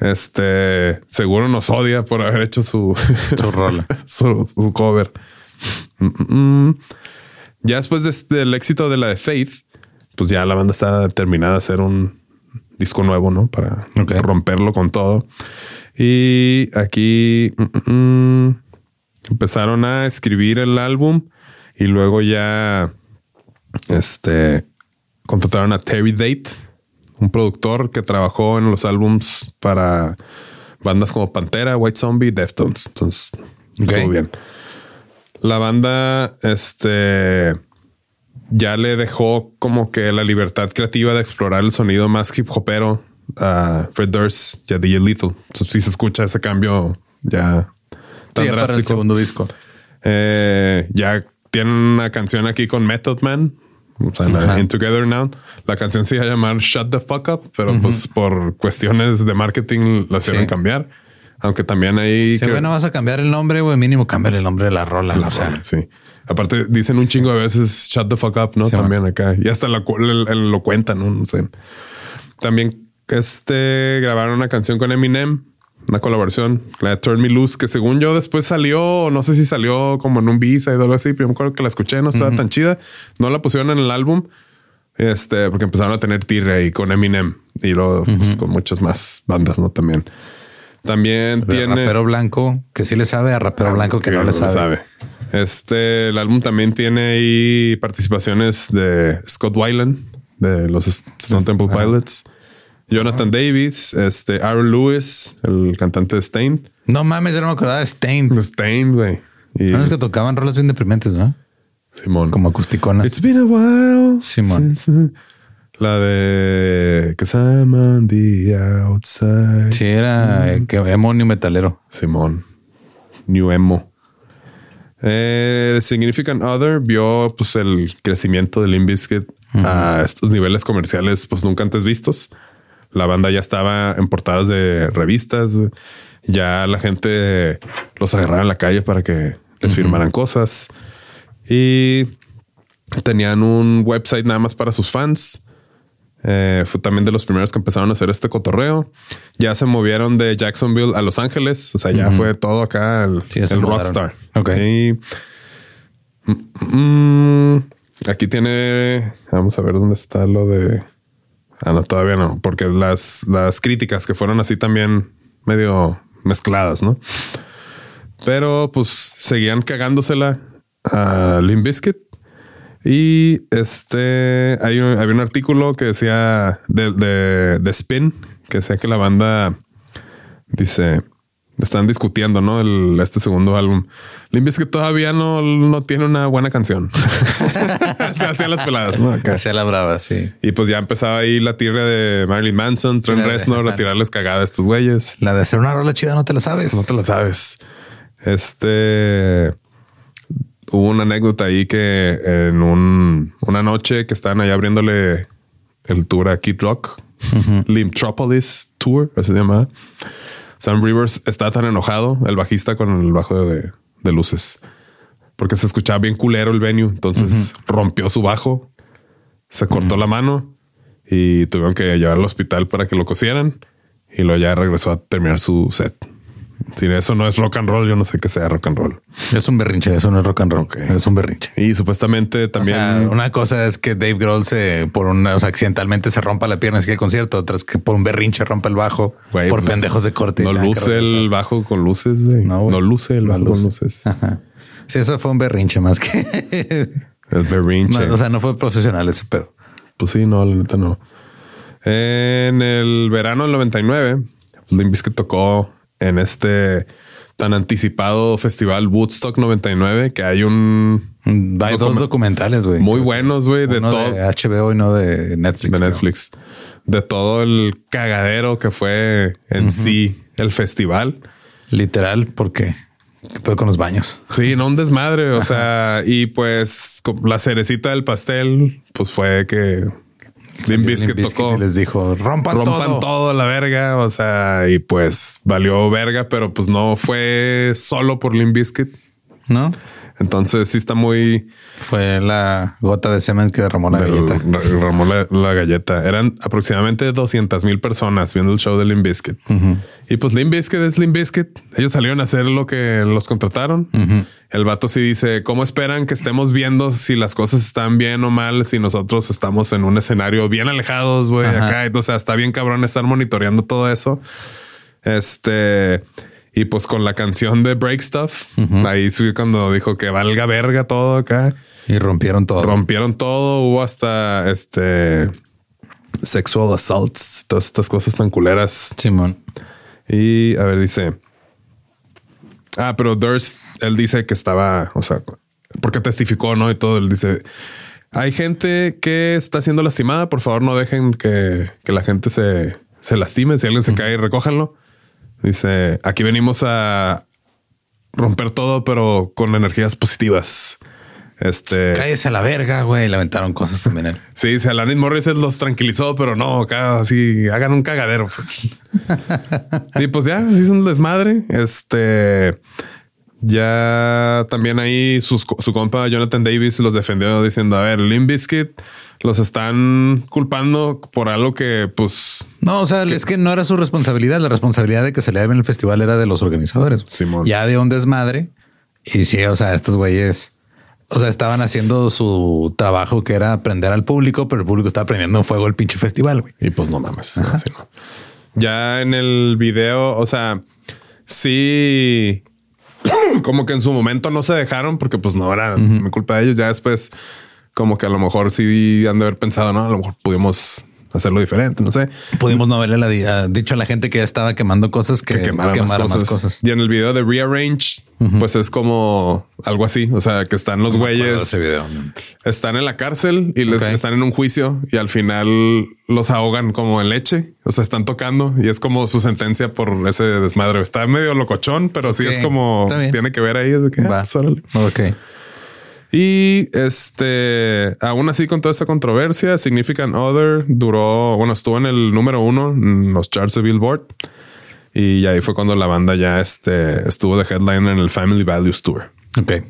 este, seguro nos odia por haber hecho su, Su rola. su, su cover. Mm, mm, mm. Ya después de este- del éxito de la de Faith, pues ya la banda está determinada a hacer un disco nuevo, ¿no? Para romperlo con todo. Y aquí mm, mm, mm, empezaron a escribir el álbum y luego ya este contrataron a Terry Date, un productor que trabajó en los álbums para bandas como Pantera, White Zombie, Deftones. Entonces, Ok. estuvo bien. La banda, este, ya le dejó como que la libertad creativa de explorar el sonido más hip hopero a Fred Durst y a DJ Lethal. Entonces, sí se escucha ese cambio ya tan Sí, ya para el drástico. segundo disco. Eh, ya tienen una canción aquí con Method Man. O sea, la. In Together Now. La canción se iba a llamar Shut the Fuck Up, pero pues por cuestiones de marketing la hicieron Sí. cambiar. Aunque también ahí... Si bueno vas a cambiar el nombre, güey, mínimo cambiar el nombre de la rola. La o sea, rola, sí. Aparte dicen un chingo de veces shut the fuck up, ¿no? Sí, También acá. Y hasta lo, lo- lo cuentan, ¿no? No sé. También este grabaron una canción con Eminem, una colaboración, la de Turn Me Loose, que según yo después salió, no sé si salió como en un visa y algo así, pero yo me acuerdo que la escuché, no estaba tan chida. No la pusieron en el álbum. Este, porque empezaron a tener tirre ahí con Eminem y luego pues, con muchas más bandas, ¿no? También. También de tiene. rapero blanco que sí le sabe a rapero blanco que no le sabe. Este, el álbum también tiene ahí participaciones de Scott Weiland, de los Stone Temple. Pilots, Jonathan Davis, este, Aaron Lewis, el cantante de Stained. No mames, yo no me acordaba de Stained. Stained, güey. Y No es que tocaban rolas bien deprimentes, ¿no? Simón. Como acusticonas. It's been a while. Simón. since- La de que I'm the outside. Sí, era eh, que emo ni metalero. Simón. New Emo. Eh, Significant Other vio pues el crecimiento de Limp Bizkit a estos niveles comerciales pues nunca antes vistos. La banda ya estaba en portadas de revistas. Ya la gente los agarraba en la calle para que les firmaran cosas. Y tenían un website nada más para sus fans. Eh, fue también de los primeros que empezaron a hacer este cotorreo. Ya se movieron de Jacksonville a Los Ángeles. O sea, ya fue todo acá el, Sí, rockstar. Ok. Y, mm, aquí tiene. Vamos a ver dónde está lo de. Ah, no, todavía no, porque las, las críticas que fueron así también medio mezcladas, ¿no? Pero pues seguían cagándosela a Limp Bizkit. Y este hay un, había un artículo que decía de, de, de Spin, que decía que la banda dice están discutiendo, ¿no? El, este segundo álbum. Limp Bizkit todavía no, no tiene una buena canción. Se hacían las peladas, ¿no? Hacía la brava, sí. Y pues ya empezaba ahí la tirria de Marilyn Manson, Trent de- Reznor a tirarles cagada a estos güeyes. La de hacer una rola chida no te la sabes. No te la sabes. Este una anécdota ahí que en un, una noche que estaban ahí abriéndole el tour a Kid Rock, Limptropolis Tour, así se llama. Sam Rivers está tan enojado, el bajista con el bajo de, de luces, porque se escuchaba bien culero el venue. Entonces rompió su bajo, se cortó la mano y tuvieron que llevar al hospital para que lo cosieran. Y luego ya regresó a terminar su set. Si eso no es rock and roll, yo no sé qué sea rock and roll. Es un berrinche, eso no es rock and roll. Es un berrinche. Y supuestamente también O sea, una cosa es que Dave Grohl se por o sea, accidentalmente se rompa la pierna así que el concierto, otra es que por un berrinche rompa el bajo por pues, pendejos de corte. no luce el bajo con luces. No, luce el bajo con luce. luces. Ajá. Sí, eso fue un berrinche más que. El berrinche. No, o sea, no fue profesional ese pedo. Pues sí, no, la neta no. En el verano del 99, Limp Bizkit tocó en este tan anticipado festival Woodstock 99, que hay un Hay dos Document- documentales, güey. muy buenos, güey, de todo. de HBO y no de Netflix. de creo. Netflix. De todo el cagadero que fue en sí el festival. Literal, porque ¿qué pedo con los baños? Sí, no un desmadre. O sea, y pues la cerecita del pastel, pues fue que Limp Bizkit tocó. y les dijo rompan, rompan todo. todo. la verga. O sea, y pues valió verga, pero pues no fue solo por Limp Bizkit. ¿No? Entonces sí está muy Fue la gota de semen que derramó la galleta. Ramó la, la galleta. Eran aproximadamente 200 mil personas viendo el show de Limp Bizkit. Y pues Limp Bizkit es Limp Bizkit. Ellos salieron a hacer lo que los contrataron. El vato sí dice, ¿cómo esperan que estemos viendo si las cosas están bien o mal si nosotros estamos en un escenario bien alejados, güey, acá? O sea, está bien cabrón estar monitoreando todo eso. Este... Y pues con la canción de Break Stuff, ahí sí cuando dijo que valga verga todo acá Y rompieron todo. rompieron todo. Hubo hasta este sexual assaults, todas estas cosas tan culeras. Simón. Y a ver, dice. Ah, pero Durst, él dice que estaba, o sea, porque testificó, ¿no? Y todo. Él dice: Hay gente que está siendo lastimada. Por favor, no dejen que, que la gente se, se lastime. Si alguien se cae, recójanlo. Dice: Aquí venimos a romper todo, pero con energías positivas. Este. Cállese a la verga, güey. Le aventaron cosas también él. Sí, dice Alanis Morissette los tranquilizó, pero no, acá hagan un cagadero. Pues. y pues ya, sí es un desmadre. Este ya también ahí sus- su compa Jonathan Davis los defendió diciendo: A ver, Limp Bizkit los están culpando por algo que, pues, No, o sea, es que no era su responsabilidad. La responsabilidad de que se le en el festival era de los organizadores. Simón. Ya de un desmadre. Y sí, o sea, estos güeyes, o sea, estaban haciendo su trabajo que era aprender al público, pero el público estaba prendiendo en fuego el pinche festival, güey. y pues no mames. así no. Ya en el video, o sea, sí, como que en su momento no se dejaron porque pues no era mi culpa de ellos. Ya después, como que a lo mejor sí han de haber pensado, no, a lo mejor pudimos hacerlo diferente, no sé. Pudimos no haberle la ah, dicho a la gente que ya estaba quemando cosas que, Que quemara más, cosas. Y en el video de Rearrange, pues es como algo así. O sea, que están los güeyes, Ese video. están en la cárcel y les están en un juicio y al final los ahogan como en leche. O sea, están tocando y es como su sentencia por ese desmadre. Está medio locochón, pero sí es como tiene que ver ahí. es de que, ah, pues. Ok. Y este, aún así, con toda esta controversia, Significant Other duró, bueno, estuvo en el número uno en los charts de Billboard. Y ahí fue cuando la banda ya este, estuvo de headline en el Family Values Tour. Ok. Eh,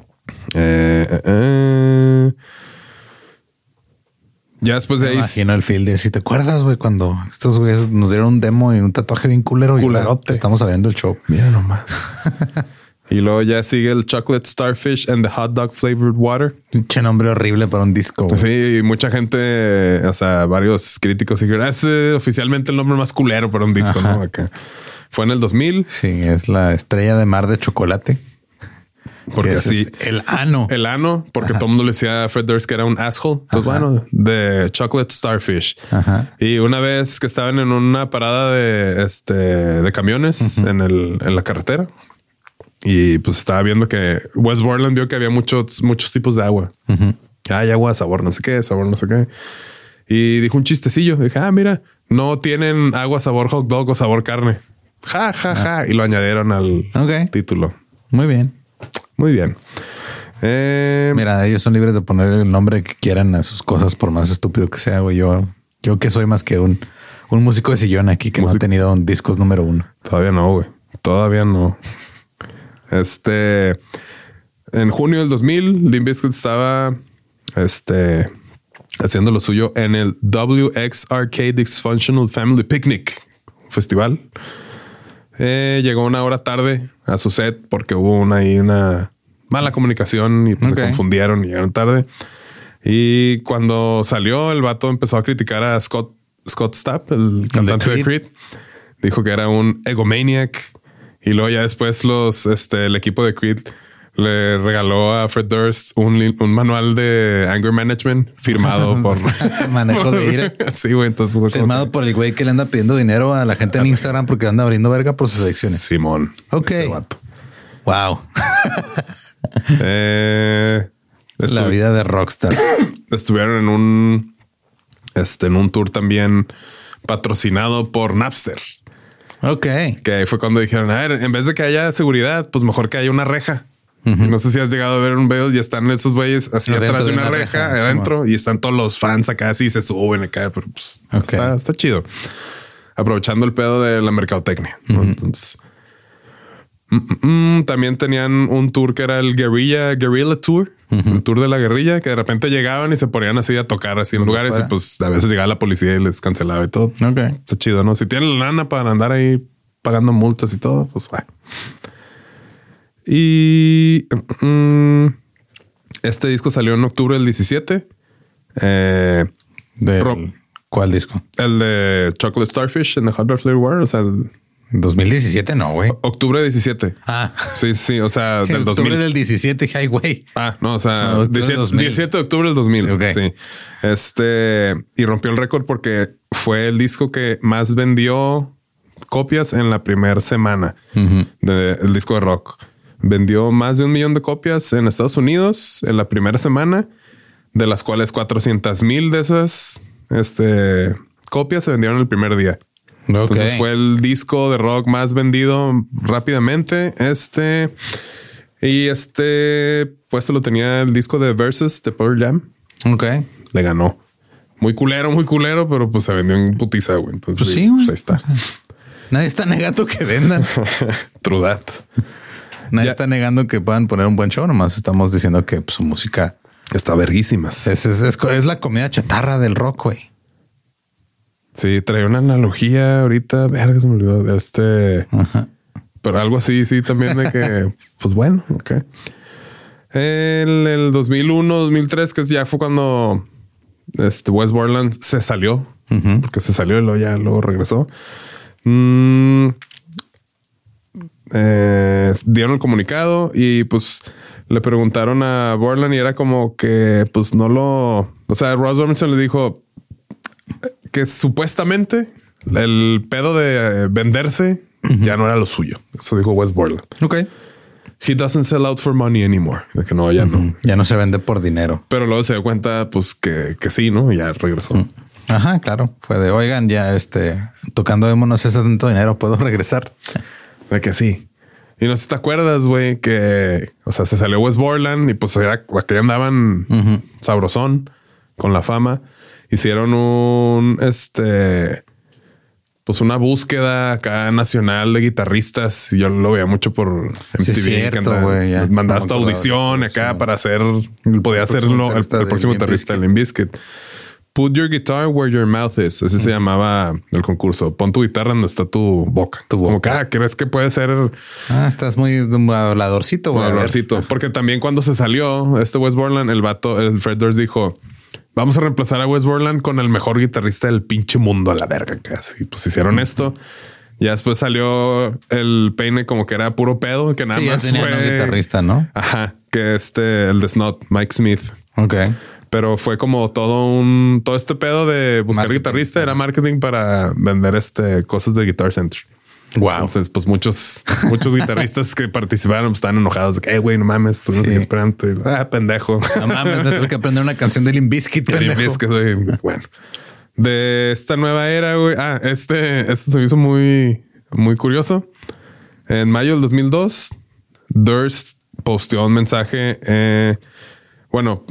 eh, eh. Ya después de Me ahí. imagino el field de si te acuerdas, güey, cuando estos güeyes nos dieron un demo y un tatuaje bien culero y Culerote. estamos abriendo el show. Mira nomás. y luego ya sigue el Chocolate Starfish and the Hot Dog Flavored Water. Pinche nombre horrible para un disco. güey. Sí, mucha gente, o sea, varios críticos dijeron, "Ah, es eh, oficialmente el nombre más culero para un disco, ¿no? Acá. Fue en el 2000, Sí, es la estrella de mar de chocolate. porque así es el ano. el ano, porque todo el mundo le decía a Fred Durst que era un asshole. Entonces, bueno, de Chocolate Starfish. Ajá. Y una vez que estaban en una parada de este de camiones en el en la carretera y pues estaba viendo que West Borland vio que había muchos muchos tipos de agua. Hay agua, sabor no sé qué, sabor no sé qué. Y dijo un chistecillo. Dije, ah, mira, no tienen agua sabor hot dog o sabor carne. Ja, ja, ja. Y lo añadieron al título. Muy bien. Muy bien. Eh, Mira, ellos son libres de poner el nombre que quieran a sus cosas, por más estúpido que sea, güey. Yo, yo que soy más que un, un músico de sillón aquí que no ha tenido un discos número uno. Todavía no, güey. Todavía no. Este. En junio del 2000, Limp Bizkit estaba este, haciendo lo suyo en el WX Arcade Dysfunctional Family Picnic Festival. Eh, llegó una hora tarde a su set porque hubo una, ahí una mala comunicación y pues, se confundieron y llegaron tarde. Y cuando salió, el vato empezó a criticar a Scott, Scott Stapp, el cantante de. Creed. Dijo que era un egomaniac. Y luego ya después los, este, el equipo de Creed le regaló a Fred Durst un, un manual de anger management firmado por Manejo de ira. Sí, güey. Entonces Firmado por el güey que le anda pidiendo dinero a la gente en Instagram porque anda abriendo verga por sus adicciones. Simón. Ok. Wow. Eh, La vida de rockstar. estuvieron en un este en un tour también patrocinado por Napster. Ok. Que ahí fue cuando dijeron, a ver, en vez de que haya seguridad, pues mejor que haya una reja. No sé si has llegado a ver un video y están esos güeyes así Adentro atrás de de una, reja, sí, adentro y están todos los fans acá así se suben acá, pero pues Ok. está, está chido. Aprovechando el pedo de la mercadotecnia. ¿no? Entonces, mm, mm, mm, también tenían un tour que era el Guerrilla Guerrilla Tour, el tour de la guerrilla, que de repente llegaban y se ponían así a tocar así en lugares fuera. y pues a veces llegaba la policía y les cancelaba y todo. Ok. Está chido, ¿no? Si tienen la lana para andar ahí pagando multas y todo, pues bueno. Y mm, este disco salió en octubre del 17. Eh, Ro- ¿Cuál disco? el de Chocolate Starfish en The Hot Bar Flavor War, o sea, el 2017, no, güey. octubre 17. Ah, Sí, sí, o sea, del octubre 2000. del 17, ay, güey. Ah, no, o sea, No, octubre del 17, 2000. 17 de octubre del 2000. Sí, ok. Sí. Este, y rompió el récord porque fue el disco que más vendió copias en la primera semana del disco de rock. Vendió más de un millón de copias en Estados Unidos en la primera semana, de las cuales 400 mil de esas este, copias se vendieron el primer día. Ok. Entonces fue el disco de rock más vendido rápidamente. Este y este puesto lo tenía el disco de Versus de Pearl Jam. Ok. Le ganó. Muy culero, muy culero, pero pues se vendió en putiza, güey. Entonces, Pues sí, güey. ahí está. Nadie está negando que vendan. True. Nadie Ya. está negando que puedan poner un buen show. Nomás estamos diciendo que pues, su música Está verguísimas. es, es, es- es la comida chatarra del rock, güey. Sí, traía una analogía ahorita. Verga, se me olvidó de este. Pero algo así, sí, también de que, pues bueno, ok. En el 2001, 2003, que ya fue cuando este West Borland se salió, porque se salió y luego ya luego regresó. Mm, eh, dieron el comunicado y pues le preguntaron a Borland y era como que pues no lo, o sea, Ross Robinson le dijo que supuestamente el pedo de venderse ya no era lo suyo. Eso dijo West Borland. Ok. He doesn't sell out for money anymore. De que no, ya no. Ya no se vende por dinero. Pero luego se dio cuenta, pues que, que sí, ¿no? Ya regresó. Ajá, claro. Fue de, oigan, ya este, tocando demo no sé tanto dinero, ¿puedo regresar? De que sí. Y no sé si te acuerdas, güey, que, o sea, se salió West Borland y pues era que andaban sabrosón con la fama. Hicieron un, este, pues una búsqueda acá nacional de guitarristas. Y yo lo veía mucho por MTV. Sí, cierto, anda- güey, ya. Mandas No tu me acordaba audición acá para hacer, podía hacerlo el, próximo guitarrista de Bizkit. Put your guitar where your mouth is. Así se llamaba el concurso. Pon tu guitarra donde está tu boca. Tu Como que, ah, ¿crees que puede ser Ah, estás muy habladorcito, güey. Porque también cuando se salió este West Borland, el vato, el Fred Durst dijo: Vamos a reemplazar a West Borland con el mejor guitarrista del pinche mundo a la verga. Casi pues hicieron esto. Ya después salió el peine como que era puro pedo, que nada Sí, ya más fue un guitarrista, ¿no? Ajá, que este, el de Snot, Mike Smith. Ok. Pero fue como todo un, todo este pedo de buscar Marketing. guitarrista era marketing para vender este cosas de Guitar Center. Wow. Entonces, pues muchos, muchos guitarristas que participaron pues, están enojados de que, eh, güey, no mames, tú no Sí. esperante. Ah, pendejo. No mames, me tuve que aprender una canción de que soy, bueno, de esta nueva era, güey. Ah, este, este se me hizo muy, muy curioso. En mayo del 2002, Durst posteó un mensaje. eh, bueno,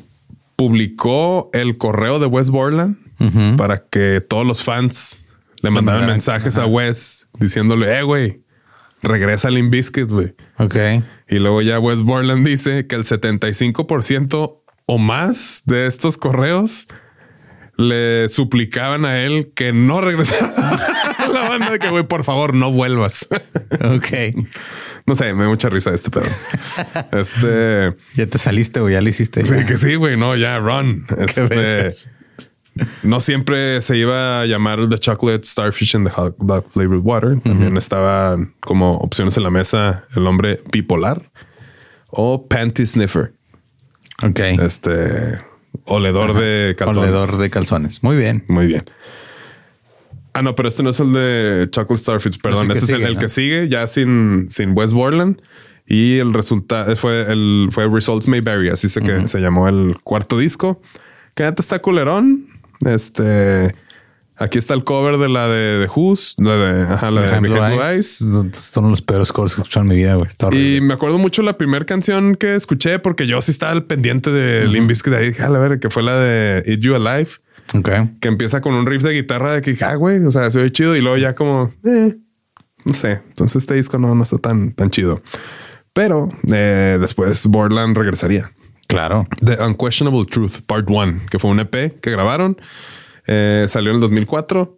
publicó el correo de Wes Borland para que todos los fans le mandaran, mensajes a Wes diciéndole, eh, güey, regresa al Biscuit, güey. Ok. Y luego ya Wes Borland dice que el 75% o más de estos correos le suplicaban a él que no regresara a la banda de que, güey, por favor, no vuelvas. Ok. no sé, me da mucha risa este pedo. Este, Ya te saliste, güey. Ya lo hiciste. sí, ya. que sí, güey, no, ya, run. Este. No siempre se iba a llamar The Chocolate Starfish and the Hot Dog Flavored Water. También estaba como opciones en la mesa el nombre bipolar o Panty Sniffer. Ok. Este oledor de calzones. Oledor de calzones. Muy bien. Muy bien. Ah, no, pero este no es el de Chocolate Starfish, perdón. el Este es el, sigue, el ¿no? que sigue, ya sin, sin West Borland. Y el resultado fue el fue Results May Vary, así se, que se llamó el cuarto disco. Que neta está culerón. Este Aquí está el cover de la de, The Who's, la de, ajá, la de Blue Eyes. Son los peores covers que he escuchado en mi vida, güey. Y me acuerdo mucho la primera canción que escuché porque yo sí estaba al pendiente de Limp Bizkit ahí, dije, a la ver, que fue la de Eat You Alive, Ok. que empieza con un riff de guitarra de que, ah, güey, o sea, se oye chido y luego ya como, eh, no sé. Entonces este disco no, no está tan, tan chido. Pero eh, después Borland regresaría. Claro. The Unquestionable Truth, Part 1, que fue un EP que grabaron. Eh, salió en el 2004.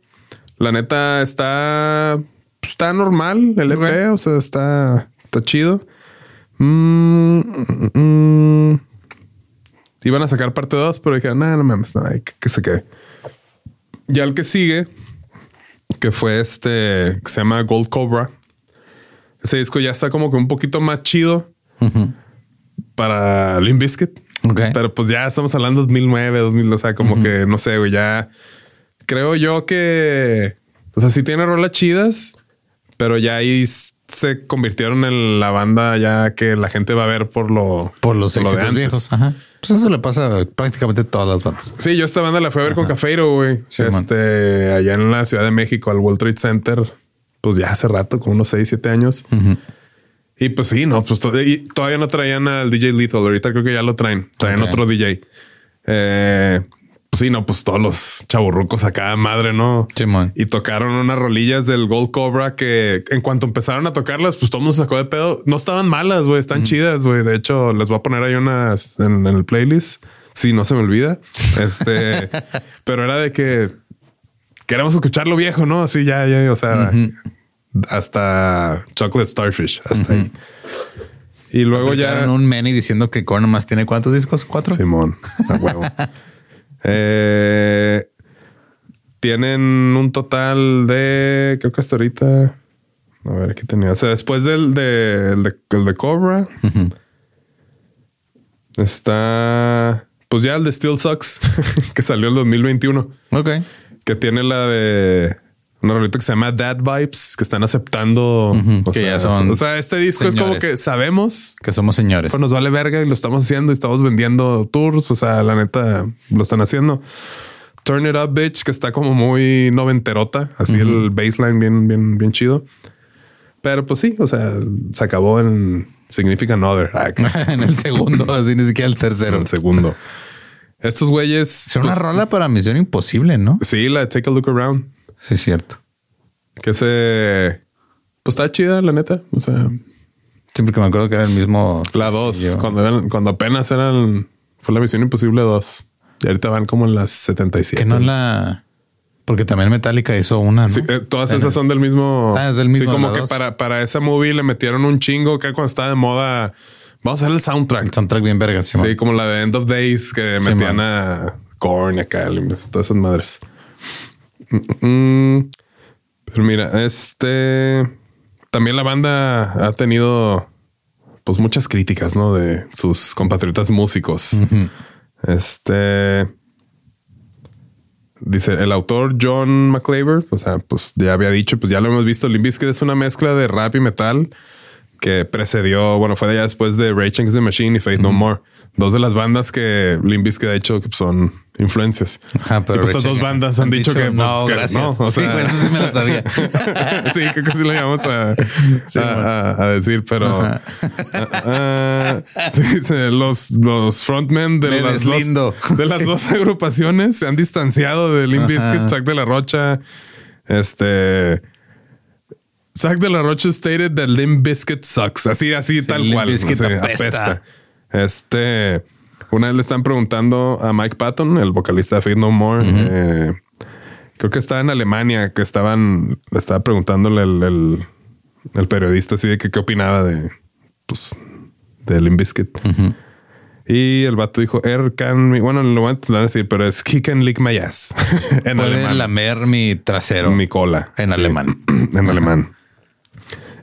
La neta está, está normal el EP, o sea, está, está chido. Mm, mm, mm. Iban a sacar parte 2, pero dijeron, no, no mames, no, hay que, que se quede. Ya el que sigue, que fue este, que se llama Gold Cobra. Ese disco ya está como que un poquito más chido para Limp Bizkit. Ok. Pero pues ya estamos hablando 2009, 2000, o sea, como que no sé, güey, ya creo yo que, o sea, sí tiene rolas chidas, pero ya ahí se convirtieron en la banda ya que la gente va a ver por lo, Por los éxitos viejos. Ajá. Pues eso le pasa a prácticamente todas las bandas. Sí, yo esta banda la fui a ver con Cafeiro, güey. Sí, man. este, allá en la Ciudad de México, al World Trade Center, pues ya hace rato, como unos 6, 7 años. Y pues sí, no, pues to- y todavía no traían al DJ Lethal. Ahorita creo que ya lo traen. Traen otro DJ. Eh, pues sí, no, pues todos los chaburrucos acá, madre, ¿no? Simón. Y tocaron unas rolillas del Gold Cobra que en cuanto empezaron a tocarlas, pues todo el mundo se sacó de pedo. No estaban malas, güey, están chidas, güey. De hecho, les voy a poner ahí unas en, en el playlist. Sí, no se me olvida. Este, pero era de que queremos escuchar lo viejo, ¿no? Así ya, ya, o sea, hasta Chocolate Starfish, hasta ahí. Y luego ya. Un Manny diciendo que Korn más tiene cuántos discos? ¿Cuatro? Simón, a huevo. Eh, tienen un total de, creo que hasta ahorita, a ver, aquí tenía, o sea, después del de, el de, el de Cobra, está, pues ya el de Still Sucks, que salió en 2021, Ok. que tiene la de una rolita que se llama Dad Vibes, que están aceptando, o, que sea, ya son o sea, este disco es como que sabemos Que somos señores. pues nos vale verga y lo estamos haciendo y estamos vendiendo tours. O sea, la neta lo están haciendo. Turn It Up Bitch, que está como muy noventerota, así el baseline bien, bien, bien chido. Pero pues sí, o sea, se acabó en Significant Other. Ah, en el segundo, así ni siquiera el en tercero. el segundo. Estos güeyes. Es una pues, rola para Misión Imposible, ¿no? Sí, la de Take a Look Around. Sí, es cierto. Que se. Pues está chida, la neta. O sea, Siempre que me acuerdo que era el mismo. la 2. Sí, yo- cuando, eran- cuando apenas eran. Fue la Misión Imposible 2. Y ahorita van como en las 77. Que no la. Porque también Metallica hizo una. ¿no? Sí, eh, todas esas son del mismo. Ah, es del mismo Sí, como que dos. para, para esa movie le metieron un chingo que cuando estaba de moda. Vamos a hacer el soundtrack. El soundtrack bien verga. Sí, Sí, como la de End of Days que metían a Korn y acá, todas esas madres. Mm, mm. Pero mira, este también la banda ha tenido pues muchas críticas, ¿no? De sus compatriotas músicos. Este dice el autor John McClaver, o sea, pues ya había dicho, pues ya lo hemos visto. Limp Bizkit es una mezcla de rap y metal que precedió, bueno, fue de allá después de Rage Against the Machine y Faith No More. Dos de las bandas que Limp Bizkit ha hecho que son influencias. Ajá, pero Y pues estas dos bandas han, han dicho, dicho, que pues, no, que gracias. no, o Sí, sea- eso sí me lo sabía. sí, creo que sí lo llamamos a, Sí, a- a- a decir, pero ah, sí, los, los frontmen de Me las, deslindo. dos, de las dos agrupaciones se han distanciado de Limp Bizkit, Zack de la Rocha. Este Zack de la Rocha stated that Limp Bizkit sucks. Así, así, tal Limp cual. Bizkit así, apesta. Este, una vez le están preguntando a Mike Patton, el vocalista de Faith No More. eh, creo que estaba en Alemania, que estaban, le estaba preguntándole el, el, el periodista así de que qué opinaba de, pues, de Limp Bizkit. Y el vato dijo, Er can, me-" bueno, lo voy a decir, pero es He can lick my ass. en Puede alemán. lamer mi trasero. Mi cola. En alemán. en alemán.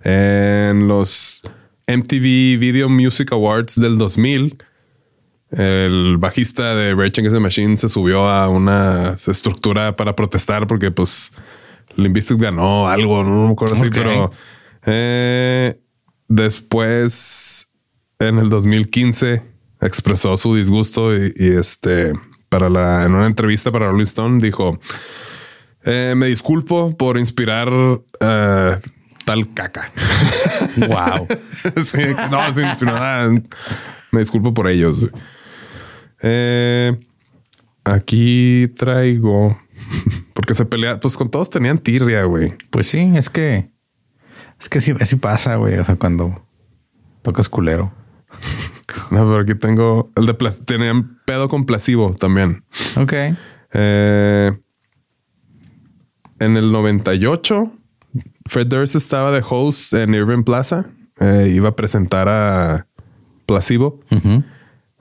En los MTV Video Music Awards del 2000, el bajista de Rage Against the Machine se subió a una estructura para protestar porque pues Limp Bizkit ganó algo, no me acuerdo así, pero eh, después en el 2015 expresó su disgusto y, y, este para la en una entrevista para Rolling Stone dijo Eh, me disculpo por inspirar eh, tal caca. Wow. Sí, no, sin, sin nada. Me disculpo por ellos. Eh, aquí traigo porque se pelea, pues con todos tenían tirria, güey. Pues sí, es que es que sí, sí pasa, güey. O sea, cuando tocas culero. No, pero aquí tengo el de plas- tenían pedo con placebo también. Ok. Eh, en el 98, Fred Durst estaba de host en Irving Plaza. Eh, iba a presentar a Placebo.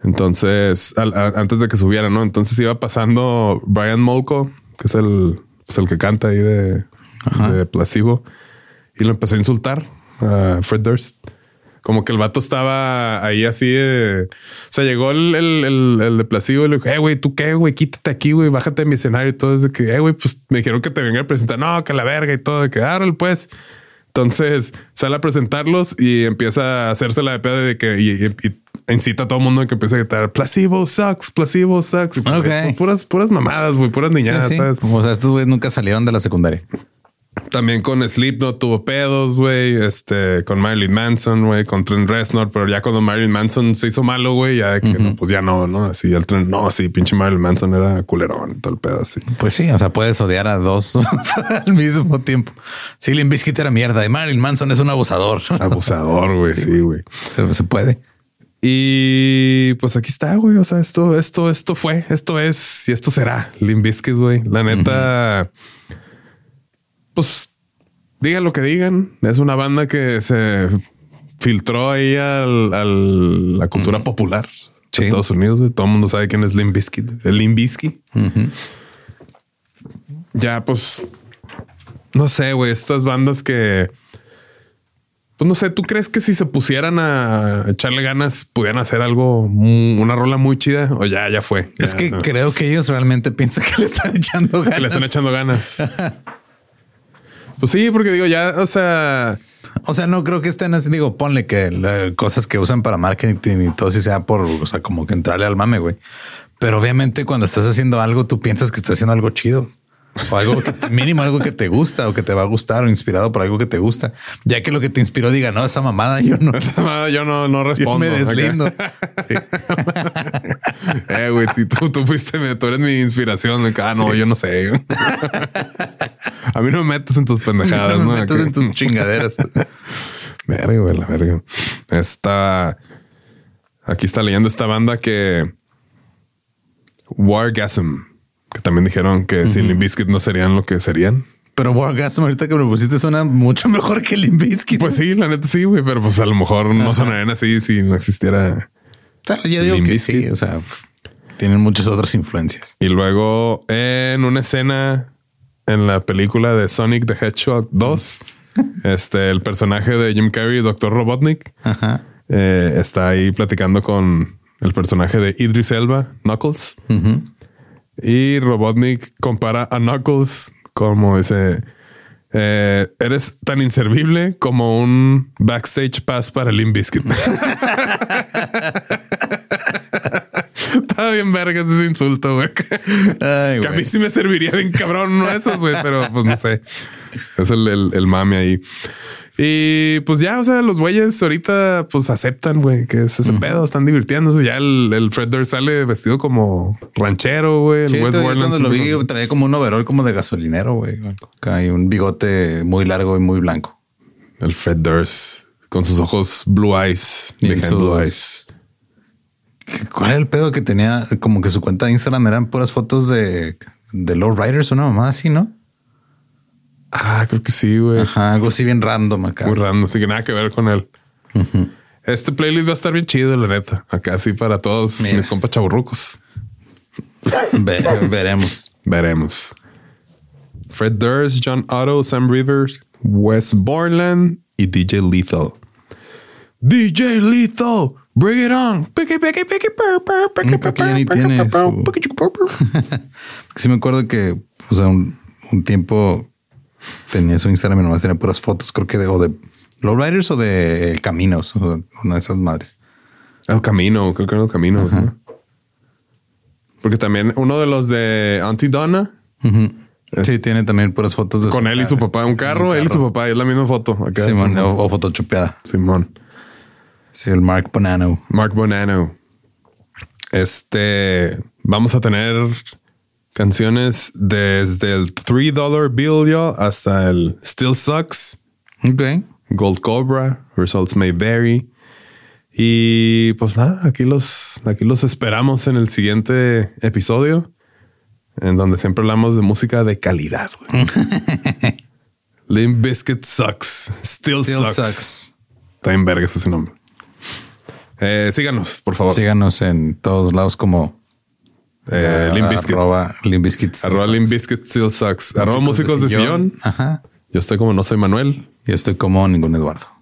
Entonces, al- a- antes de que subiera, ¿no? Entonces iba pasando Brian Molko, que es el, pues, el que canta ahí de, de Placebo, y lo empezó a insultar a Fred Durst. Como que el vato estaba ahí así. de- o sea, llegó el, el, el, el de Placebo y le dijo, eh, güey, ¿tú qué, güey? Quítate aquí, güey, bájate de mi escenario y todo. Es de que, eh, güey, pues me dijeron que te venga a presentar. No, que la verga y todo. De que, árale, pues. Entonces sale a presentarlos y empieza a hacérsela de pedo de que y, y- y incita a todo el mundo a que empiece a gritar placebo sucks, placebo sucks. Pues, Ok. Puras, puras mamadas, güey, puras Sí, niñadas, sí. ¿sabes? O sea, estos güeyes nunca salieron de la secundaria. También con Slipknot tuvo pedos, güey. Este, con Marilyn Manson, güey, con Trent Reznor. Pero ya cuando Marilyn Manson se hizo malo, güey, ya de que no, pues ya no, ¿no? Así el Trent, no, sí, pinche Marilyn Manson era culerón y todo el pedo así. Pues sí, o sea, puedes odiar a dos al mismo tiempo. Sí, Limp Bizkit era mierda y Marilyn Manson es un abusador. Abusador, güey, sí, güey. Se, se puede. Y pues aquí está, güey. O sea, esto, esto, esto fue, esto es y esto será Limp Bizkit, güey. La neta, pues digan lo que digan. Es una banda que se filtró ahí al- la cultura popular de Sí. Estados Unidos. Todo el mundo sabe quién es Limp Bizkit. El Limp Bizkit. Ya, pues, no sé, güey. Estas bandas que pues no sé, ¿tú crees que si se pusieran a echarle ganas pudieran hacer algo, una rola muy chida? O ya, ya fue. Es que no. creo que ellos realmente piensan que le están echando ganas. Que le están echando ganas. pues sí, porque digo, ya, o sea, O sea, no creo que estén así. Digo, ponle que cosas que usan para marketing y todo, si sea por, o sea, como que entrarle al mame, güey. Pero obviamente cuando estás haciendo algo, tú piensas que estás haciendo algo chido. O algo que mínimo algo que te gusta o que te va a gustar o inspirado por algo que te gusta. Ya que lo que te inspiró diga, no, esa mamada yo no, esa madre yo no, no yo respondo. me acá. deslindo. Sí. eh, güey, si tú, tú fuiste, tú eres mi inspiración. Ah, no, yo no sé. a mí no me metes en tus pendejadas, No me metas Acá. en tus chingaderas. Verga, güey, la verga. Esta. Aquí está leyendo esta banda que. Wargasm. Que también dijeron que sin Limp Bizkit no serían lo que serían. Pero Wargasm ahorita que me lo pusiste suena mucho mejor que Limp Bizkit. Pues sí, la neta sí, güey. Pero pues a lo mejor no sonarían así si no existiera. O sea, yo digo Limp que sí. O sea, tienen muchas otras influencias. Y luego en una escena en la película de Sonic the Hedgehog 2, este, el personaje de Jim Carrey, Dr. Robotnik, Ajá. eh, está ahí platicando con el personaje de Idris Elba, Knuckles. Y Robotnik compara a Knuckles como ese. eh, eres tan inservible como un backstage pass para Limp Bizkit. Estaba bien verga ese insulto, güey. Ay, Que a mí sí me serviría bien cabrón, no esos, güey, pero pues no sé. Es el, el, el mame ahí. Y pues ya, o sea, los güeyes ahorita pues aceptan, güey, que es ese pedo, están divirtiéndose. Ya el, el Fred Durst sale vestido como ranchero, güey. Sí, Wes todavía Borland cuando lo vi traía como un overall como de gasolinero, güey. Hay un bigote muy largo y muy blanco. El Fred Durst con sus ojos blue eyes, Y behind sus- blue eyes. ¿Cuál era el pedo que tenía? Como que su cuenta de Instagram eran puras fotos de, de Low Riders, una mamá así, ¿no? Ah, creo que sí, güey. Ajá, algo así bien random acá. Muy random, así que nada que ver con él. Este playlist va a estar bien chido, la neta. Acá sí para todos Mira. mis compas chaburrucos. Ve- veremos. Veremos. Fred Durst, John Otto, Sam Rivers, Wes Borland y DJ Lethal. DJ Lethal, bring it on. Sí me acuerdo que, o sea, un, un tiempo tenía su Instagram y nomás tenía puras fotos, creo que de, o de Low Riders o de Caminos, o una de esas madres. El camino, creo que era el camino. ¿no? Porque también uno de los de Auntie Donna Sí, tiene también puras fotos de Con él y su papá, un carro, él y su papá, es la misma foto. Acá Simón, o, o photoshopeada. Simón. Sí, el Mark Bonano. Mark Bonano. Este, vamos a tener canciones desde el $3 bill yo hasta el Still Sucks, Ok. Gold Cobra, Results May Vary. Y pues nada, aquí los, aquí los esperamos en el siguiente episodio, en donde siempre hablamos de música de calidad. Limp Bizkit sucks. Still, Still sucks. sucks. Está en vergas ese nombre. Eh, síganos, por favor. Síganos en todos lados como eh, Limbiskit. Arroba Limbiskit. Arroba Still Sucks. Arroba músicos de sillón. sillón. Ajá. Yo estoy como no soy Manuel. Yo estoy como ningún Eduardo.